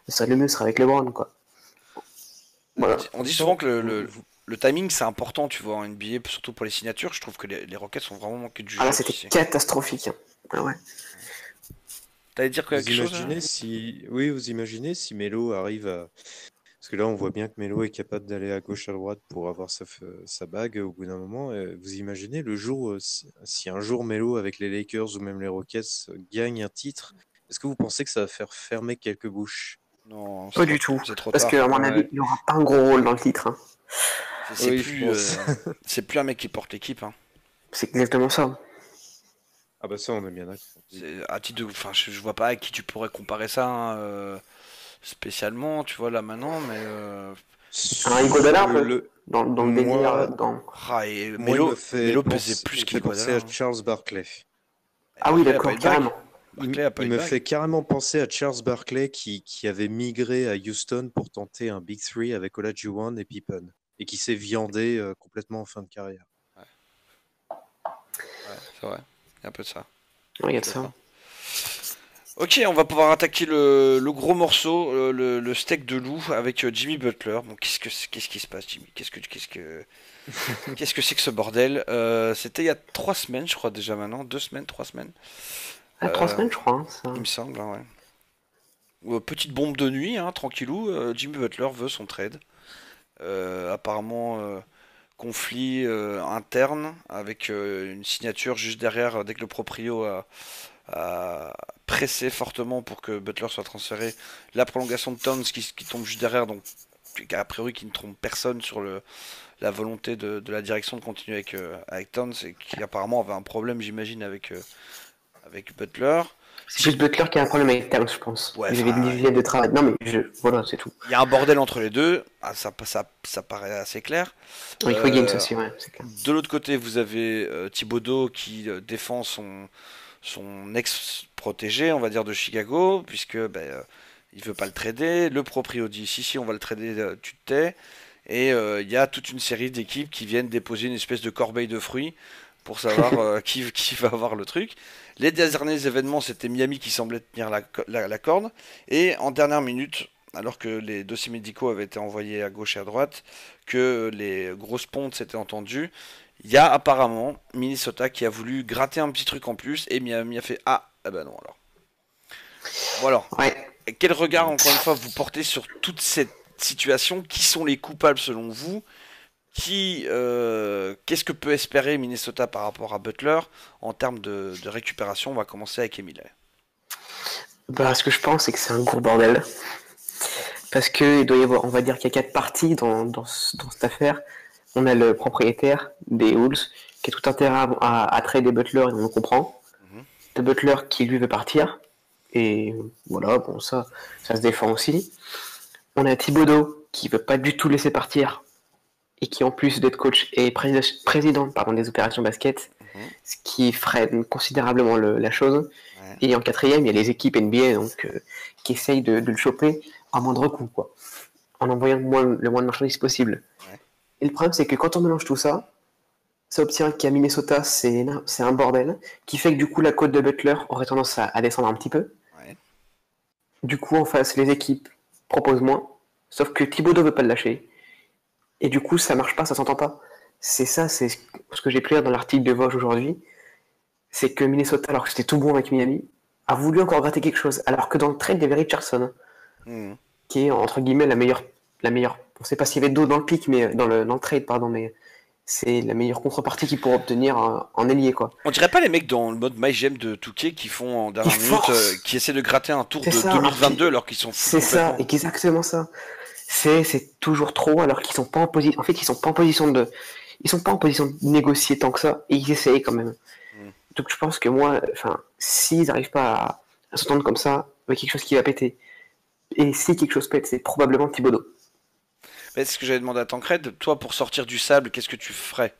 Ça, le mieux serait avec LeBron, quoi. On dit souvent que le, le, timing c'est important, tu vois, en NBA, surtout pour les signatures. Je trouve que les, les Rockets sont vraiment manqués du jeu. Ah là, c'était catastrophique. Hein. Ah ouais. T'allais dire quelque vous imaginez si... Oui, vous imaginez si Melo arrive à. Parce que là, on voit bien que Melo est capable d'aller à gauche, à droite pour avoir sa, sa bague au bout d'un moment. Vous imaginez le jour, euh, si, un jour Melo avec les Lakers ou même les Rockets gagne un titre, est-ce que vous pensez que ça va faire fermer quelques bouches? Non, pas du tout. Parce qu'à mon avis, il n'aura pas un gros rôle dans le titre. Hein. *laughs* C'est plus, euh, plus, un mec qui porte l'équipe. Hein. C'est exactement ça. Ah bah ça, on est bien d'accord. À titre de... enfin, je, vois pas à qui tu pourrais comparer ça hein, euh, spécialement, tu vois, là maintenant, mais... Euh... Un Iguodala, le... dans, dans le délire... Dans... Ah, et Melo, Melo pesait plus qu'Iguodala. à hein. Charles Barkley. Ah oui, d'accord, carrément. Il, il me fait carrément penser à Charles Barkley qui, qui, avait migré à Houston pour tenter un Big Three avec Olajuwon et Pippen et qui s'est viandé euh, complètement en fin de carrière. Ouais, ouais c'est vrai un peu de ça. Regarde ça. Ok, on va pouvoir attaquer le, gros morceau, euh, le, steak de loup avec euh, Jimmy Butler. Bon, qu'est-ce que qu'est-ce qui se passe, Jimmy? Qu'est-ce que qu'est-ce que *laughs* qu'est-ce que c'est que ce bordel? Euh, C'était il y a trois semaines, je crois déjà maintenant, deux semaines, trois semaines. Ah, trois semaines, je crois. Hein, ça. Il me semble, hein, ouais. Petite bombe de nuit, hein, tranquillou. Jimmy Butler veut son trade. apparemment conflit interne avec une signature juste derrière dès que le proprio a, pressé fortement pour que Butler soit transféré. La prolongation de Towns qui, tombe juste derrière, donc a priori qui ne trompe personne sur le, la volonté de, la direction de continuer avec, euh, avec Towns et qui apparemment avait un problème, j'imagine, avec, avec Butler. C'est juste Butler qui a un problème avec Towns, je pense. Ouais, une dizaine de travail. Non, mais je... voilà, c'est tout. Il y a un bordel entre les deux. Ah, ça, ça, ça paraît assez clair. Oui, euh, aussi, ouais, clair. De l'autre côté, vous avez euh, Thibodeau qui euh, défend son, son ex-protégé, on va dire, de Chicago, puisque ben, il veut pas le trader. Le proprio dit si, si, on va le trader, tu te tais. Et il y a toute une série d'équipes qui viennent déposer une espèce de corbeille de fruits pour savoir *laughs* qui, qui va avoir le truc. Les derniers événements, c'était Miami qui semblait tenir la, corde. Et en dernière minute, alors que les dossiers médicaux avaient été envoyés à gauche et à droite, que les grosses pontes s'étaient entendues, il y a apparemment Minnesota qui a voulu gratter un petit truc en plus et Miami a fait Ah, eh ben non alors. Alors, quel regard encore une fois vous portez sur toute cette situation? Qui sont les coupables selon vous? Qui, euh, qu'est-ce que peut espérer Minnesota par rapport à Butler? En termes de, récupération On va commencer avec Emile. Bah, ce que je pense, c'est que c'est un gros bordel. Parce que doit y avoir, on va dire qu'il y a quatre parties dans, dans, cette affaire. On a le propriétaire des Wolves qui a tout intérêt à, à, trader Butler et on le comprend. Mm Le Butler qui lui veut partir. Et voilà, bon, ça, ça se défend aussi. On a Thibodeau qui veut pas du tout laisser partir et qui en plus d'être coach est président pardon, des opérations basket, mhm. ce qui freine considérablement la chose. Et en quatrième, il y a les équipes NBA donc, euh, qui essayent de, le choper à moindre coût, quoi, en envoyant le moins, le moins de marchandises possible. Et le problème, c'est que quand on mélange tout ça, ça obtient qu'à Minnesota, c'est un bordel, qui fait que du coup, la cote de Butler aurait tendance à, descendre un petit peu. Du coup, en face, les équipes proposent moins, sauf que Thibodeau veut pas le lâcher. Et du coup, ça marche pas, ça s'entend pas. C'est ça, c'est ce que j'ai pu lire dans l'article de Vosges aujourd'hui. C'est que Minnesota, alors que c'était tout bon avec Miami, a voulu encore gratter quelque chose. Alors que dans le trade, il y avait Richardson, hmm. qui est entre guillemets la meilleure. La meilleure on sait pas s'il y avait d'autres dans le pic, mais dans le, dans le trade, pardon, mais c'est la meilleure contrepartie qu'ils pourront obtenir en, ailier quoi. On dirait pas les mecs dans le mode MyGM de Touquet qui font en dernière minute, euh, qui essaient de gratter un tour de 2022 alors qu'ils sont C'est ça, exactement ça c'est toujours trop alors qu'ils sont pas en position. En fait, ils sont pas en position de, ils sont pas en position de négocier tant que ça et ils essayent quand même. Mm. Donc je pense que moi, enfin, s'ils n'arrivent pas à, s'entendre comme ça, il y a quelque chose qui va péter. Et si quelque chose pète, c'est probablement Thibodeau. Mais ce que j'avais demandé à Tancred, toi pour sortir du sable, qu'est-ce que tu ferais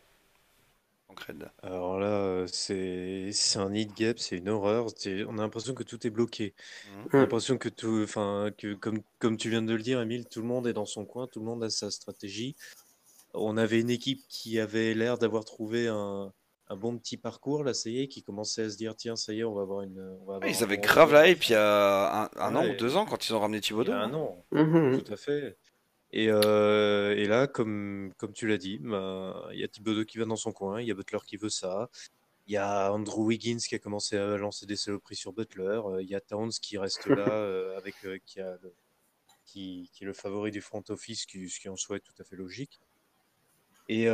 alors là, c'est un nid gap, c'est une horreur. On a l'impression que tout est bloqué. Mmh. On a l'impression que tout, enfin, que comme, comme tu viens de le dire, Emile, tout le monde est dans son coin, tout le monde a sa stratégie. On avait une équipe qui avait l'air d'avoir trouvé un, un bon petit parcours, là, ça y est, qui commençait à se dire, tiens, ça y est, on va avoir une. ils avaient grave la hype il y a un, an ou deux ans quand ils ont ramené Thibaudot. un an, mmh. tout à fait. Euh, et, là, comme, comme tu l'as dit, bah, il y a Thibodeau qui va dans son coin, il y a Butler qui veut ça, il y a Andrew Wiggins qui a commencé à lancer des saloperies sur Butler, euh, il y a Towns qui reste là, *laughs* euh, avec, qui, a qui, qui, est le favori du front office, ce qui en soit tout à fait logique. Et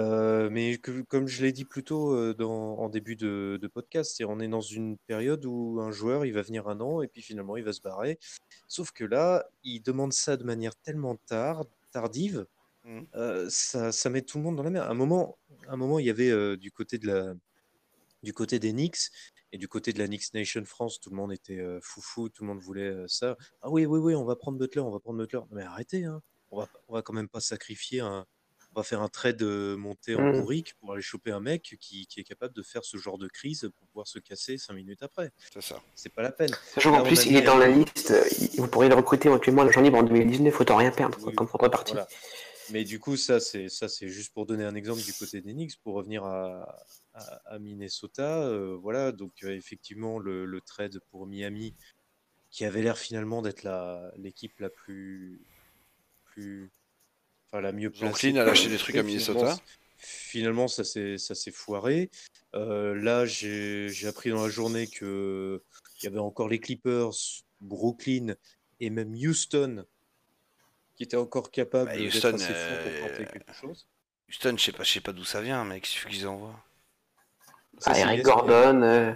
mais comme je l'ai dit plus tôt dans, en début de, de podcast, on est dans une période où un joueur il va venir un an et puis finalement il va se barrer. Sauf que là, il demande ça de manière tellement tard, tardive, mmh. ça, ça, met tout le monde dans la mer. À un moment, un moment il y avait du côté de la, du côté des Knicks et du côté de la Knicks Nation France, tout le monde était foufou, tout le monde voulait ça. Ah oui, oui, oui, on va prendre Butler, on va prendre Butler. Mais arrêtez, hein. on va, on va quand même pas sacrifier un, on va faire un trade monté en mmh. bourrique pour aller choper un mec qui, qui, est capable de faire ce genre de crise pour pouvoir se casser cinq minutes après. C'est ça. C'est pas la peine. Sachant qu'en plus, il est dans la liste, vous pourriez le recruter éventuellement à l'agent libre en 2019, autant rien perdre comme contrepartie. Mais du coup, ça, c'est ça, c'est juste pour donner un exemple du côté d'Enix, pour revenir à, à, Minnesota. Euh, voilà, donc euh, effectivement, le, le, trade pour Miami, qui avait l'air finalement d'être l'équipe la plus, plus enfin la mieux placée. a lâché des trucs à Minnesota. Finalement, ça s'est foiré. Euh, là, j'ai appris dans la journée que il y avait encore les Clippers, Brooklyn et même Houston qui étaient encore capables bah, Houston, assez pour tenter quelque chose. Houston, je sais pas, je sais pas d'où ça vient, mec. Il suffit qu'ils envoient. Ah, Eric Gordon, euh,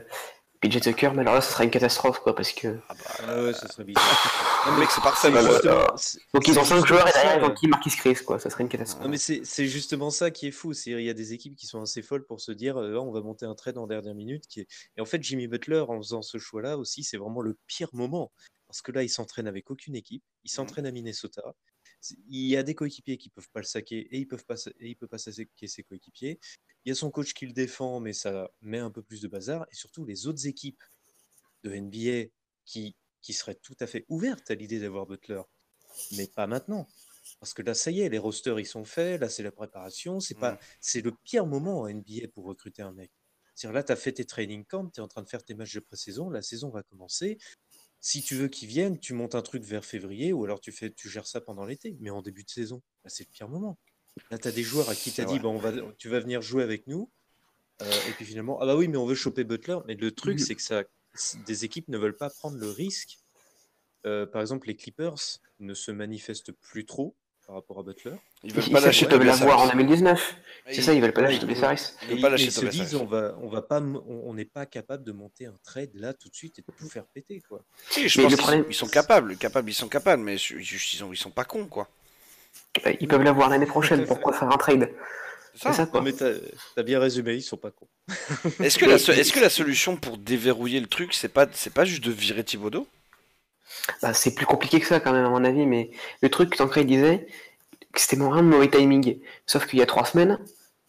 PJ Tucker, mais alors là, ça sera une catastrophe, quoi, parce que. Ah bah, ah ouais, ça serait bizarre. *laughs* non, mec, c'est parfait. Donc ils ont 5 joueurs et derrière, ils ont qui Marquis Chris, quoi, ça serait une catastrophe. Non, mais c'est justement ça qui est fou. Il y a des équipes qui sont assez folles pour se dire, euh, on va monter un trade en dernière minute. Qui est... Et en fait, Jimmy Butler, en faisant ce choix-là aussi, c'est vraiment le pire moment. Parce que là, il s'entraîne avec aucune équipe. Il mmh. s'entraîne à Minnesota. Il y a des coéquipiers qui peuvent pas le saquer et ils peuvent pas et il peut pas saquer ses coéquipiers. Il y a son coach qui le défend, mais ça met un peu plus de bazar. Et surtout, les autres équipes de NBA qui, qui seraient tout à fait ouvertes à l'idée d'avoir Butler, mais pas maintenant. Parce que là, ça y est, les rosters ils sont faits, là c'est la préparation, c'est pas, mm. c'est le pire moment en NBA pour recruter un mec. cest là, tu as fait tes training camps, tu es en train de faire tes matchs de pré-saison, la saison va commencer. Si tu veux qu'ils viennent, tu montes un truc vers février ou alors tu, fais, tu gères ça pendant l'été. Mais en début de saison, c'est le pire moment. Là, tu as des joueurs à qui tu as dit on va, tu vas venir jouer avec nous. Euh, et puis finalement, ah bah oui, mais on veut choper Butler. Mais le truc, c'est que ça, des équipes ne veulent pas prendre le risque. Euh, par exemple, les Clippers ne se manifestent plus trop par rapport à Butler. Ils veulent pas lâcher Tobias l'avoir en 2019. C'est ça, ils veulent pas lâcher Tobias Harris. Ils, pas lâcher ils se disent on va, on va pas, on n'est pas capable de monter un trade là tout de suite et de tout faire péter quoi. Si, je pense qu'ils ils sont capables, capables, ils sont capables, mais ils sont, ils sont pas cons quoi. Bah, ils peuvent l'avoir l'année prochaine. Pourquoi faire un trade? C'est ça, quoi. mais t'as bien résumé, ils sont pas cons. Est-ce que, la, *laughs* est que la solution pour déverrouiller le truc, c'est pas, c'est pas juste de virer Thibodeau bah, C'est plus compliqué que ça, quand même, à mon avis. Mais le truc que Tancred disait, c'était vraiment un mauvais timing. Sauf qu'il y a trois semaines,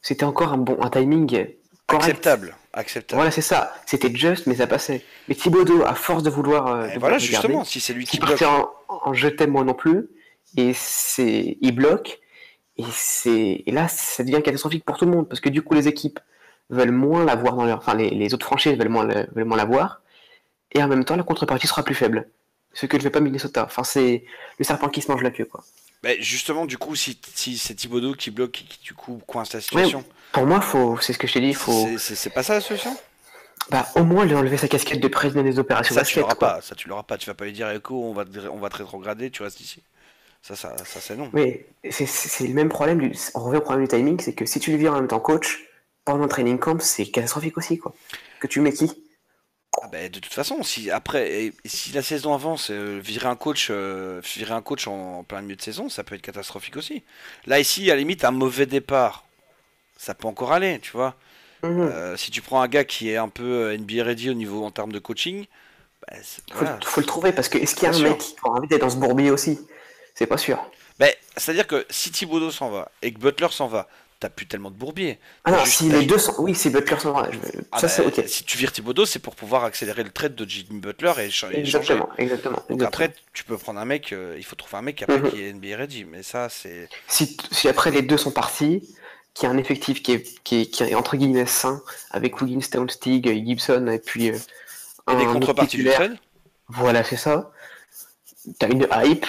c'était encore un bon un timing correct. Acceptable. Acceptable. Voilà, c'est ça. C'était juste, mais ça passait. Mais Thibodeau, à force de vouloir. Euh, voilà, justement, si c'est lui qui bloque. En, en je t'aime moi non plus, et c'est il bloque, et, c'est et là, ça devient catastrophique pour tout le monde, parce que du coup, les équipes veulent moins l'avoir dans leur. Enfin, les, les autres franchises veulent moins, veulent moins l'avoir, et en même temps, la contrepartie sera plus faible. Ce que ne fait pas Minnesota. Enfin, c'est le serpent qui se mange la queue, quoi. Bah, justement, du coup, si, si c'est Thibodeau qui bloque, qui du coup coince la situation. pour moi, faut, c'est ce que je t'ai dit, faut. C'est pas ça la solution? Bah, au moins lui enlever sa casquette de président des opérations. Ça, tu l'auras pas. Ça, tu l'auras pas. Tu vas pas lui dire, écho, on va, on va te rétrograder, tu restes ici. Ça, ça, ça c'est non. Mais c'est le même problème. Du, on revient au problème du timing, c'est que si tu le vires en même temps coach pendant le training camp, c'est catastrophique aussi, quoi. Que tu mets qui? Ah ben, de toute façon, si après, si la saison avance, euh, virer un coach, euh, virer un coach en, plein milieu de saison, ça peut être catastrophique aussi. Là ici, à la limite, un mauvais départ, ça peut encore aller, tu vois. Mhm. Euh, si tu prends un gars qui est un peu NBA ready au niveau en termes de coaching, bah, faut, le trouver parce que est-ce qu'il y a un mec qui a envie d'être dans ce bourbier aussi? C'est pas sûr. Ben, c'est-à-dire que si Thibodeau s'en va et que Butler s'en va, t'as plus tellement de bourbier. Ah non, si les deux sont. Oui, si Butler va. Ah ça, c'est bah, ok. Si tu vires Thibodeau, c'est pour pouvoir accélérer le trade de Jimmy Butler et, changer. Exactement, exactement. Donc après, tu peux prendre un mec, euh, il faut trouver un mec après, mhm. qui est NBA ready. Mais ça, c'est. Si, si après les deux sont partis, qui a un effectif qui est, qui est, qui est entre guillemets sain, avec Wiggins, Stig, Gibson et puis. Euh, et des contreparties du trade? Voilà, c'est ça. T'as une hype,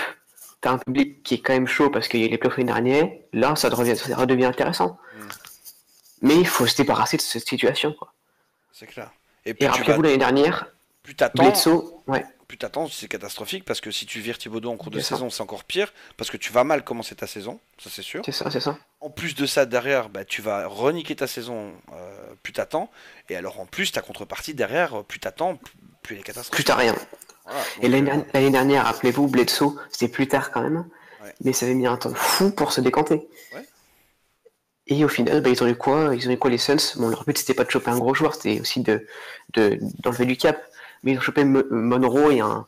t'as un public qui est quand même chaud parce qu'il y a les playoffs l'année dernière. Là, ça, redevient, ça redevient intéressant. Hmm. Mais il faut se débarrasser de cette situation. quoi. C'est clair. Et, puis, rappelez-vous l'année dernière, plus t'attends, ouais. plus t'attends, c'est catastrophique parce que si tu vires Thibaudot en cours de saison, c'est encore pire parce que tu vas mal commencer ta saison, ça c'est sûr. C'est ça, c'est ça. En plus de ça, derrière, bah, tu vas reniquer ta saison, euh, plus t'attends. Et alors en plus, ta contrepartie derrière, plus t'attends, plus les catastrophes. Plus t'as rien. Et l'année dernière, rappelez-vous, Bledsoe, c'était plus tard quand même, mais ça avait mis un temps fou pour se décanter. Et au final, bah, ils ont eu quoi Ils ont eu quoi les Suns? Bon, leur but c'était pas de choper un gros joueur, c'était aussi de d'enlever du cap. Mais ils ont chopé Monroe et un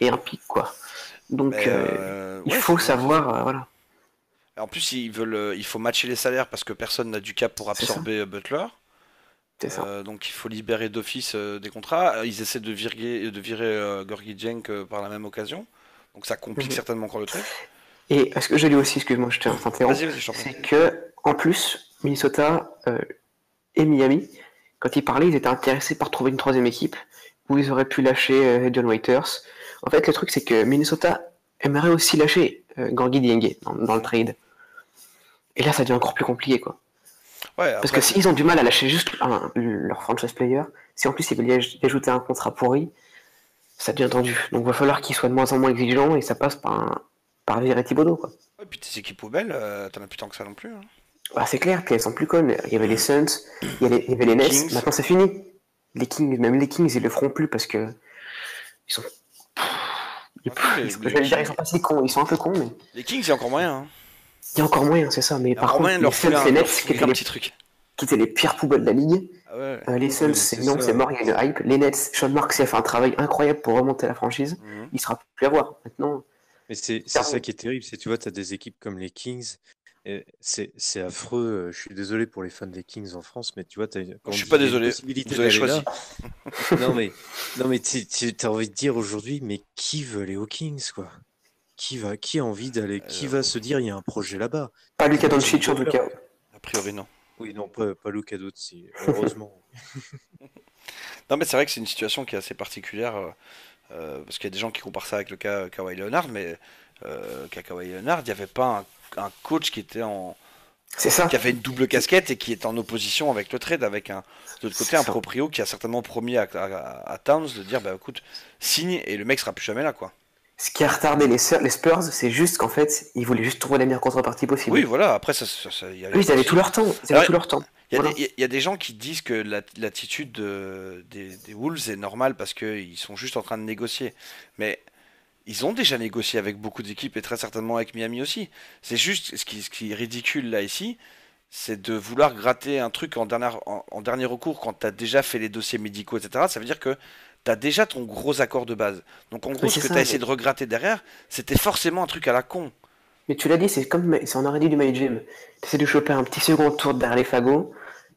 et un pic quoi. Donc euh, euh, il faut savoir, euh, voilà. En plus, ils veulent, il faut matcher les salaires parce que personne n'a du cap pour absorber Butler. Ça. donc il faut libérer d'office des contrats. Ils essaient de virer, de virer Gorgi Jenk par la même occasion. Donc ça complique mhm. certainement encore le truc. Et ce que j'ai lu aussi, excuse-moi, je t'interromps, c'est que en plus, Minnesota euh, et Miami, quand ils parlaient, ils étaient intéressés par trouver une troisième équipe où ils auraient pu lâcher euh, John Waiters. En fait, le truc, c'est que Minnesota aimerait aussi lâcher euh, Dieng dans, le trade. Et là, ça devient encore plus compliqué, quoi. Parce que s'ils ont du mal à lâcher juste leur franchise player, si en plus ils veulent y ajouter un contrat pourri, ça devient tendu. Donc il va falloir qu'ils soient de moins en moins exigeants et ça passe par, un, par virer Thibodeau. Quoi. Et puis tes équipes poubelles, t'en as plus tant que ça non plus. Hein. Bah, c'est clair qu'elles sont plus connes. Il y avait les Suns, il y avait les, Nets, maintenant c'est fini. les Kings, même les Kings, ils le feront plus parce que ils sont. Ils, dire, ils sont pas si cons, ils sont un peu cons, mais. Les Kings, a encore moyen. Hein. Il y a encore moyen, c'est ça. Mais par contre, les Suns, les Nets, qui étaient, les... Truc. qui étaient les pires poubelles de la ligue. Ah ouais. euh, les Suns, c'est non, c'est mort, il y a une hype. Les Nets, Sean Marks a fait un travail incroyable pour remonter la franchise. Mhm. Il sera plus à voir. Maintenant. Mais c'est ça qui est terrible, c'est tu vois, tu as des équipes comme les Kings c'est affreux. Je suis désolé pour les fans des Kings en France, mais tu vois, as, quand je suis pas désolé. Vous avez choisi. non mais, non mais tu as envie de dire aujourd'hui, mais qui veut aller aux Kings, quoi? Qui va, qui a envie d'aller Qui va se dire, il y a un projet là-bas? Pas Luka Doncic en tout cas. A priori non. Oui, non, pas, pas Luka Doncic, heureusement. *laughs* *laughs* non mais c'est vrai que c'est une situation qui est assez particulière euh, euh, parce qu'il y a des gens qui comparent ça avec le cas Kawhi Leonard, mais euh, Kawhi Leonard, il n'y avait pas un un coach qui était en. Ça. Qui avait une double casquette et qui est en opposition avec le trade, avec un, de l'autre côté un proprio qui a certainement promis à, à, Towns de dire bah écoute, signe et le mec sera plus jamais là quoi. Ce qui a retardé les, Spurs, c'est juste qu'en fait, ils voulaient juste trouver la meilleure contrepartie possible. Oui, voilà, après ça. y ils avaient tout leur temps. Ils avaient tout leur temps. Il y, a des gens qui disent que l'attitude des, des, Wolves est normale parce qu'ils sont juste en train de négocier. Mais ils ont déjà négocié avec beaucoup d'équipes et très certainement avec Miami aussi. C'est juste ce qui, ce qui, est ridicule là ici, c'est de vouloir gratter un truc en, en, dernier recours quand tu as déjà fait les dossiers médicaux, etc. Ça veut dire que tu as déjà ton gros accord de base. Donc en gros, ce que tu as essayé de regratter derrière, c'était forcément un truc à la con. Mais tu l'as dit, c'est comme c'est en aurait dit du My Gym. Tu essaies de choper un petit second tour derrière les fagots,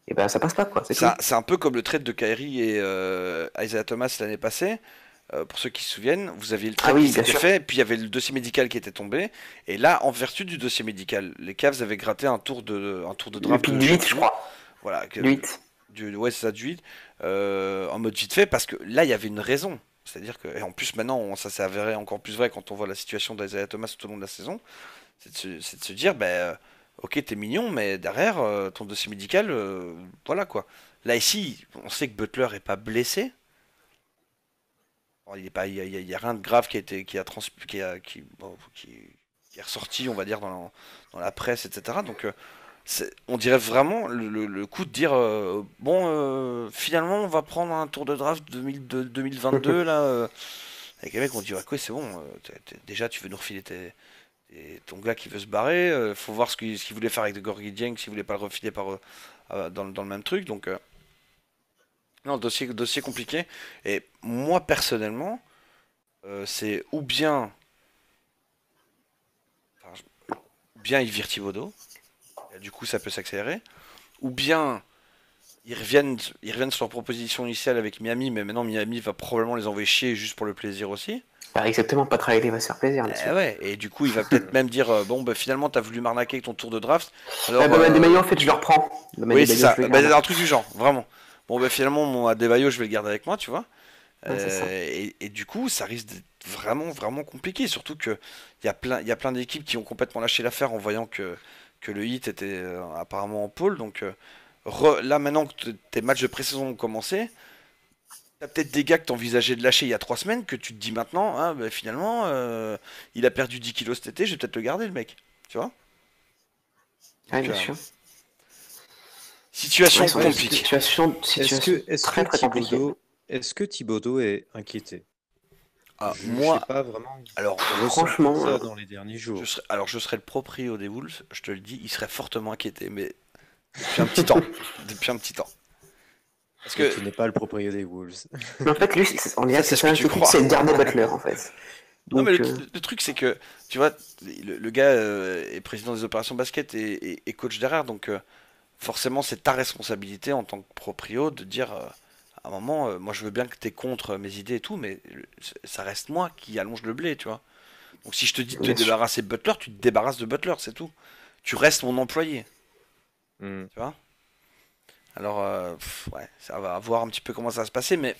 et ben ça passe pas quoi. C'est un peu comme le trade de Kyrie et euh, Isaiah Thomas l'année passée. Euh, pour ceux qui se souviennent, vous aviez le ah trade qui s'était fait, puis il y avait le dossier médical qui était tombé. Et là, en vertu du dossier médical, les Cavs avaient gratté un tour de, un tour de draft. Du 8, je crois. Voilà. Que, 8. Du, 8. Euh, en mode vite fait, parce que là, il y avait une raison. C'est-à-dire que, et en plus, maintenant, ça s'est avéré encore plus vrai quand on voit la situation d'Isaiah Thomas tout au long de la saison. C'est de, se dire, ben, euh, ok, t'es mignon, mais derrière, ton dossier médical, voilà quoi. Là, ici, on sait que Butler est pas blessé il n'y a, y a, rien de grave qui a été qui a, trans, qui, a qui, qui, ressorti, on va dire, dans la, dans la presse, etc. Donc, euh, on dirait vraiment le, coup de dire euh, bon, euh, finalement, on va prendre un tour de draft 2022 *laughs* là. avec les mecs, on dit ouais, quoi, c'est bon. déjà, tu veux nous refiler ton gars qui veut se barrer. faut voir ce qu'il voulait faire avec de Gorgui Dieng, s'il voulait pas le refiler par, dans, dans, le même truc. Donc non, dossier, dossier compliqué. Et moi, personnellement, euh, c'est ou bien. bien virent Thibodeau. Du coup, ça peut s'accélérer. Ou bien ils reviennent, ils reviennent sur leur proposition initiale avec Miami, mais maintenant Miami va probablement les envoyer chier juste pour le plaisir aussi. Bah, exactement, pas travailler, va se faire plaisir. Eh ouais, et du coup, il va peut-être *laughs* même dire euh, Bon, bah, finalement, t'as voulu m'arnaquer avec ton tour de draft. Alors, bah, bah, maillots, en fait, je le reprends. Oui, c'est ça. Bah, un truc du genre, vraiment. Bon, ben finalement, mon Adebayo, je vais le garder avec moi, tu vois. Euh, et, du coup, ça risque d'être vraiment, vraiment compliqué. Surtout qu'il y a plein, y a plein d'équipes qui ont complètement lâché l'affaire en voyant que, que le hit était euh, apparemment en pôle. Donc euh, là, maintenant que tes matchs de pré-saison ont commencé, T'as peut-être des gars que t'envisageais de lâcher il y a trois semaines que tu te dis maintenant, hein, ben, finalement, il a perdu 10 kilos cet été, je vais peut-être le garder, le mec. Tu vois? Ouais, bien sûr. Situation compliquée. Situation, est-ce que, est très, que est-ce que Thibaudot est inquiété? Ah, moi, pas vraiment. Alors, franchement, ça dans les derniers jours. Je alors, je serais le proprio des Wolves. Je te le dis, il serait fortement inquiété, mais depuis un petit temps. *laughs* Depuis un petit temps. Parce que tu n'es pas le proprio des Wolves. Mais en fait, lui, on est c'est ce que C'est Garnet Butler, en fait. non, mais euh, le, truc, c'est que, tu vois, le, gars euh, est président des opérations basket et, coach derrière, donc euh, forcément c'est ta responsabilité en tant que proprio de dire euh, à un moment, euh, moi je veux bien que tu es contre mes idées et tout, mais ça reste moi qui allonge le blé, tu vois. Donc si je te dis de te débarrasser de Butler, tu te débarrasses de Butler, c'est tout. Tu restes mon employé. Hmm. Tu vois? Alors, euh, ouais, ça va voir un petit peu comment ça va se passer, mais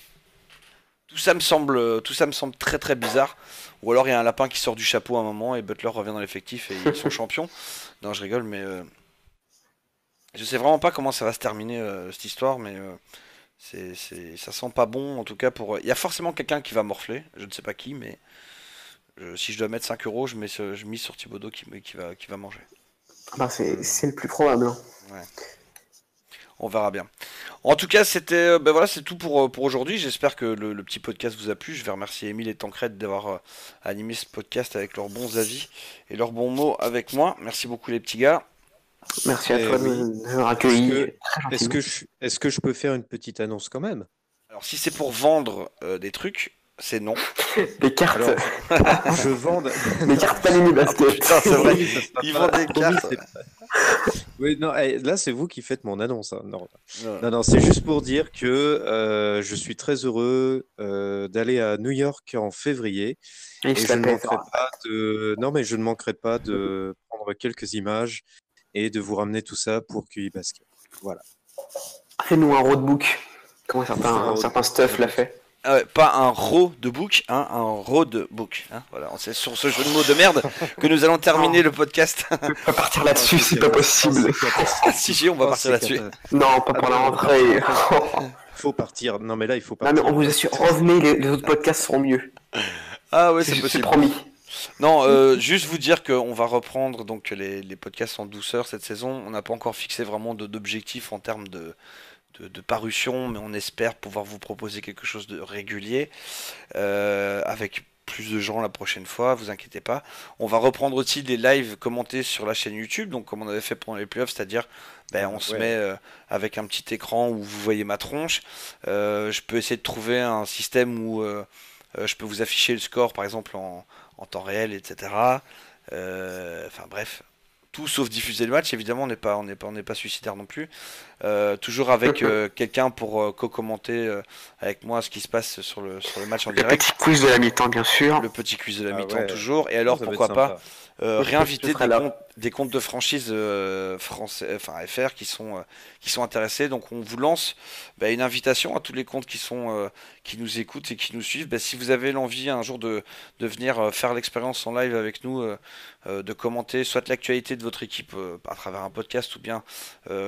tout ça me semble, tout ça me semble très très bizarre. Ou alors il y a un lapin qui sort du chapeau à un moment et Butler revient dans l'effectif et ils sont *laughs* champions. Non, je rigole, mais je sais vraiment pas comment ça va se terminer euh, cette histoire, mais euh, c'est, ça sent pas bon en tout cas pour. Il y a forcément quelqu'un qui va morfler, je ne sais pas qui, mais si je dois mettre 5 euros, je mets je mise sur Thibaudot qui, qui, va, qui va manger. Bah, c'est, le plus probable. Hein. On verra bien. En tout cas, c'était, ben voilà, c'est tout pour, pour aujourd'hui. J'espère que le, petit podcast vous a plu. Je vais remercier Emile et Tancred d'avoir animé ce podcast avec leurs bons avis et leurs bons mots avec moi. Merci beaucoup les petits gars. Merci à toi de nous accueillir. Est-ce que, je, est-ce que je peux faire une petite annonce quand même? Alors si c'est pour vendre des trucs, c'est non. *laughs* Des cartes. *laughs* je vends des *laughs* cartes Panini Basket. c'est vrai. Ils vendent des cartes. Oui, non, eh, là c'est vous qui faites mon annonce. Hein. Non, non, non, c'est juste pour dire que euh, je suis très heureux euh, d'aller à New York en février. Et, je ne manquerai pas de... Non, mais je ne manquerai pas de prendre quelques images et de vous ramener tout ça pour QI Basket. Voilà. Fais-nous un roadbook. Comment certains, certains stuff l'a fait. Ah pas un ro de book, hein, un road book. Hein, voilà, c'est sur ce jeu de mots de merde que nous allons terminer le podcast. on va partir là-dessus, c'est pas possible. si, si, on va partir là-dessus. Non, pas pour la rentrée. faut partir. Non, mais là, il faut partir. Non, mais on vous assure, revenez, les, autres podcasts seront mieux. Ah ouais, c'est possible. promis. Non, euh, juste vous dire qu'on va reprendre donc les, les podcasts en douceur cette saison. On n'a pas encore fixé vraiment d'objectifs en termes de de, parution, mais on espère pouvoir vous proposer quelque chose de régulier euh, avec plus de gens la prochaine fois, vous inquiétez pas. On va reprendre aussi des lives commentés sur la chaîne YouTube, donc comme on avait fait pendant les playoffs, c'est-à-dire ben, on se met euh, avec un petit écran où vous voyez ma tronche. Euh, je peux essayer de trouver un système où je peux vous afficher le score par exemple en, en temps réel, etc. Enfin bref, tout sauf diffuser le match. Évidemment, on n'est pas, on n'est pas, on n'est pas suicidaire non plus. Euh, toujours avec *laughs* euh, quelqu'un pour euh, co-commenter avec moi ce qui se passe sur le, sur le match en direct. Le petit quiz de la mi-temps, bien sûr. Le petit quiz de la ah mi-temps, toujours. Et alors, pourquoi pas réinviter des comptes, des comptes, de franchise français, enfin FR qui sont, qui sont intéressés. Donc, on vous lance bah, une invitation à tous les comptes qui, sont, qui nous écoutent et qui nous suivent. Bah, si vous avez l'envie un jour de, de venir faire l'expérience en live avec nous, de commenter soit l'actualité de votre équipe à travers un podcast ou bien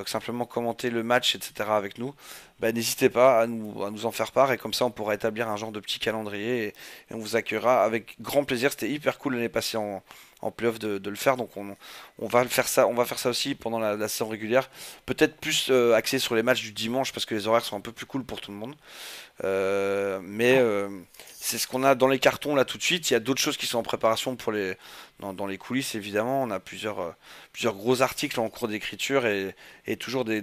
simplement commenter le match, etc. avec nous, bah, n'hésitez pas à nous, à nous en faire part et comme ça on pourra établir un genre de petit calendrier et, on vous accueillera avec grand plaisir. C'était hyper cool l'année passée en, en playoff de, de, le faire, donc on, on, va faire ça, on va faire ça aussi pendant la, saison régulière. Peut-être plus euh, axé sur les matchs du dimanche parce que les horaires sont un peu plus cool pour tout le monde. Euh, mais euh, c'est ce qu'on a dans les cartons là tout de suite. Il y a d'autres choses qui sont en préparation pour les dans, les coulisses évidemment. On a plusieurs plusieurs gros articles en cours d'écriture et, toujours des,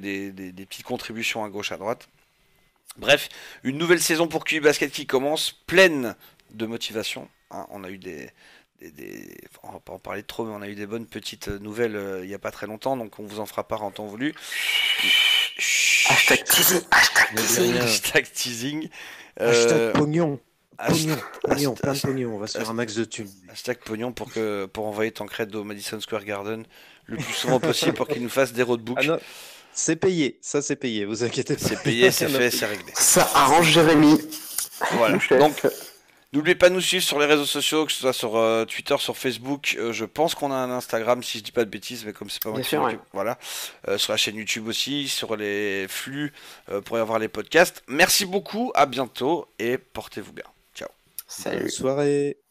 petites contributions à gauche à droite. Bref, une nouvelle saison pour QI Basket qui commence, pleine de motivation. Hein. on a eu des, on va pas en parler trop, mais on a eu des bonnes petites nouvelles il n'y a pas très longtemps, donc on vous en fera part en temps voulu. Hashtag teasing. Hashtag teasing. Hashtag pognon. Pognon, pognon, plein de pognon, on va se faire un max de thunes. Hashtag pognon pour, que, pour envoyer Tancred au Madison Square Garden le plus souvent possible pour qu'il nous fasse des roadbooks. Ah c'est payé, ça c'est payé, vous inquiétez pas. C'est payé, c'est *laughs* fait, c'est réglé. Ça arrange Jérémy. Voilà. Donc, N'oubliez pas de nous suivre sur les réseaux sociaux, que ce soit sur euh, Twitter, sur Facebook. Euh, je pense qu'on a un Instagram, si je dis pas de bêtises, mais comme c'est pas moi qui Voilà. Euh, sur la chaîne YouTube aussi, sur les flux pour y avoir les podcasts. Merci beaucoup, à bientôt et portez-vous bien. Ciao. Salut. Bonne soirée.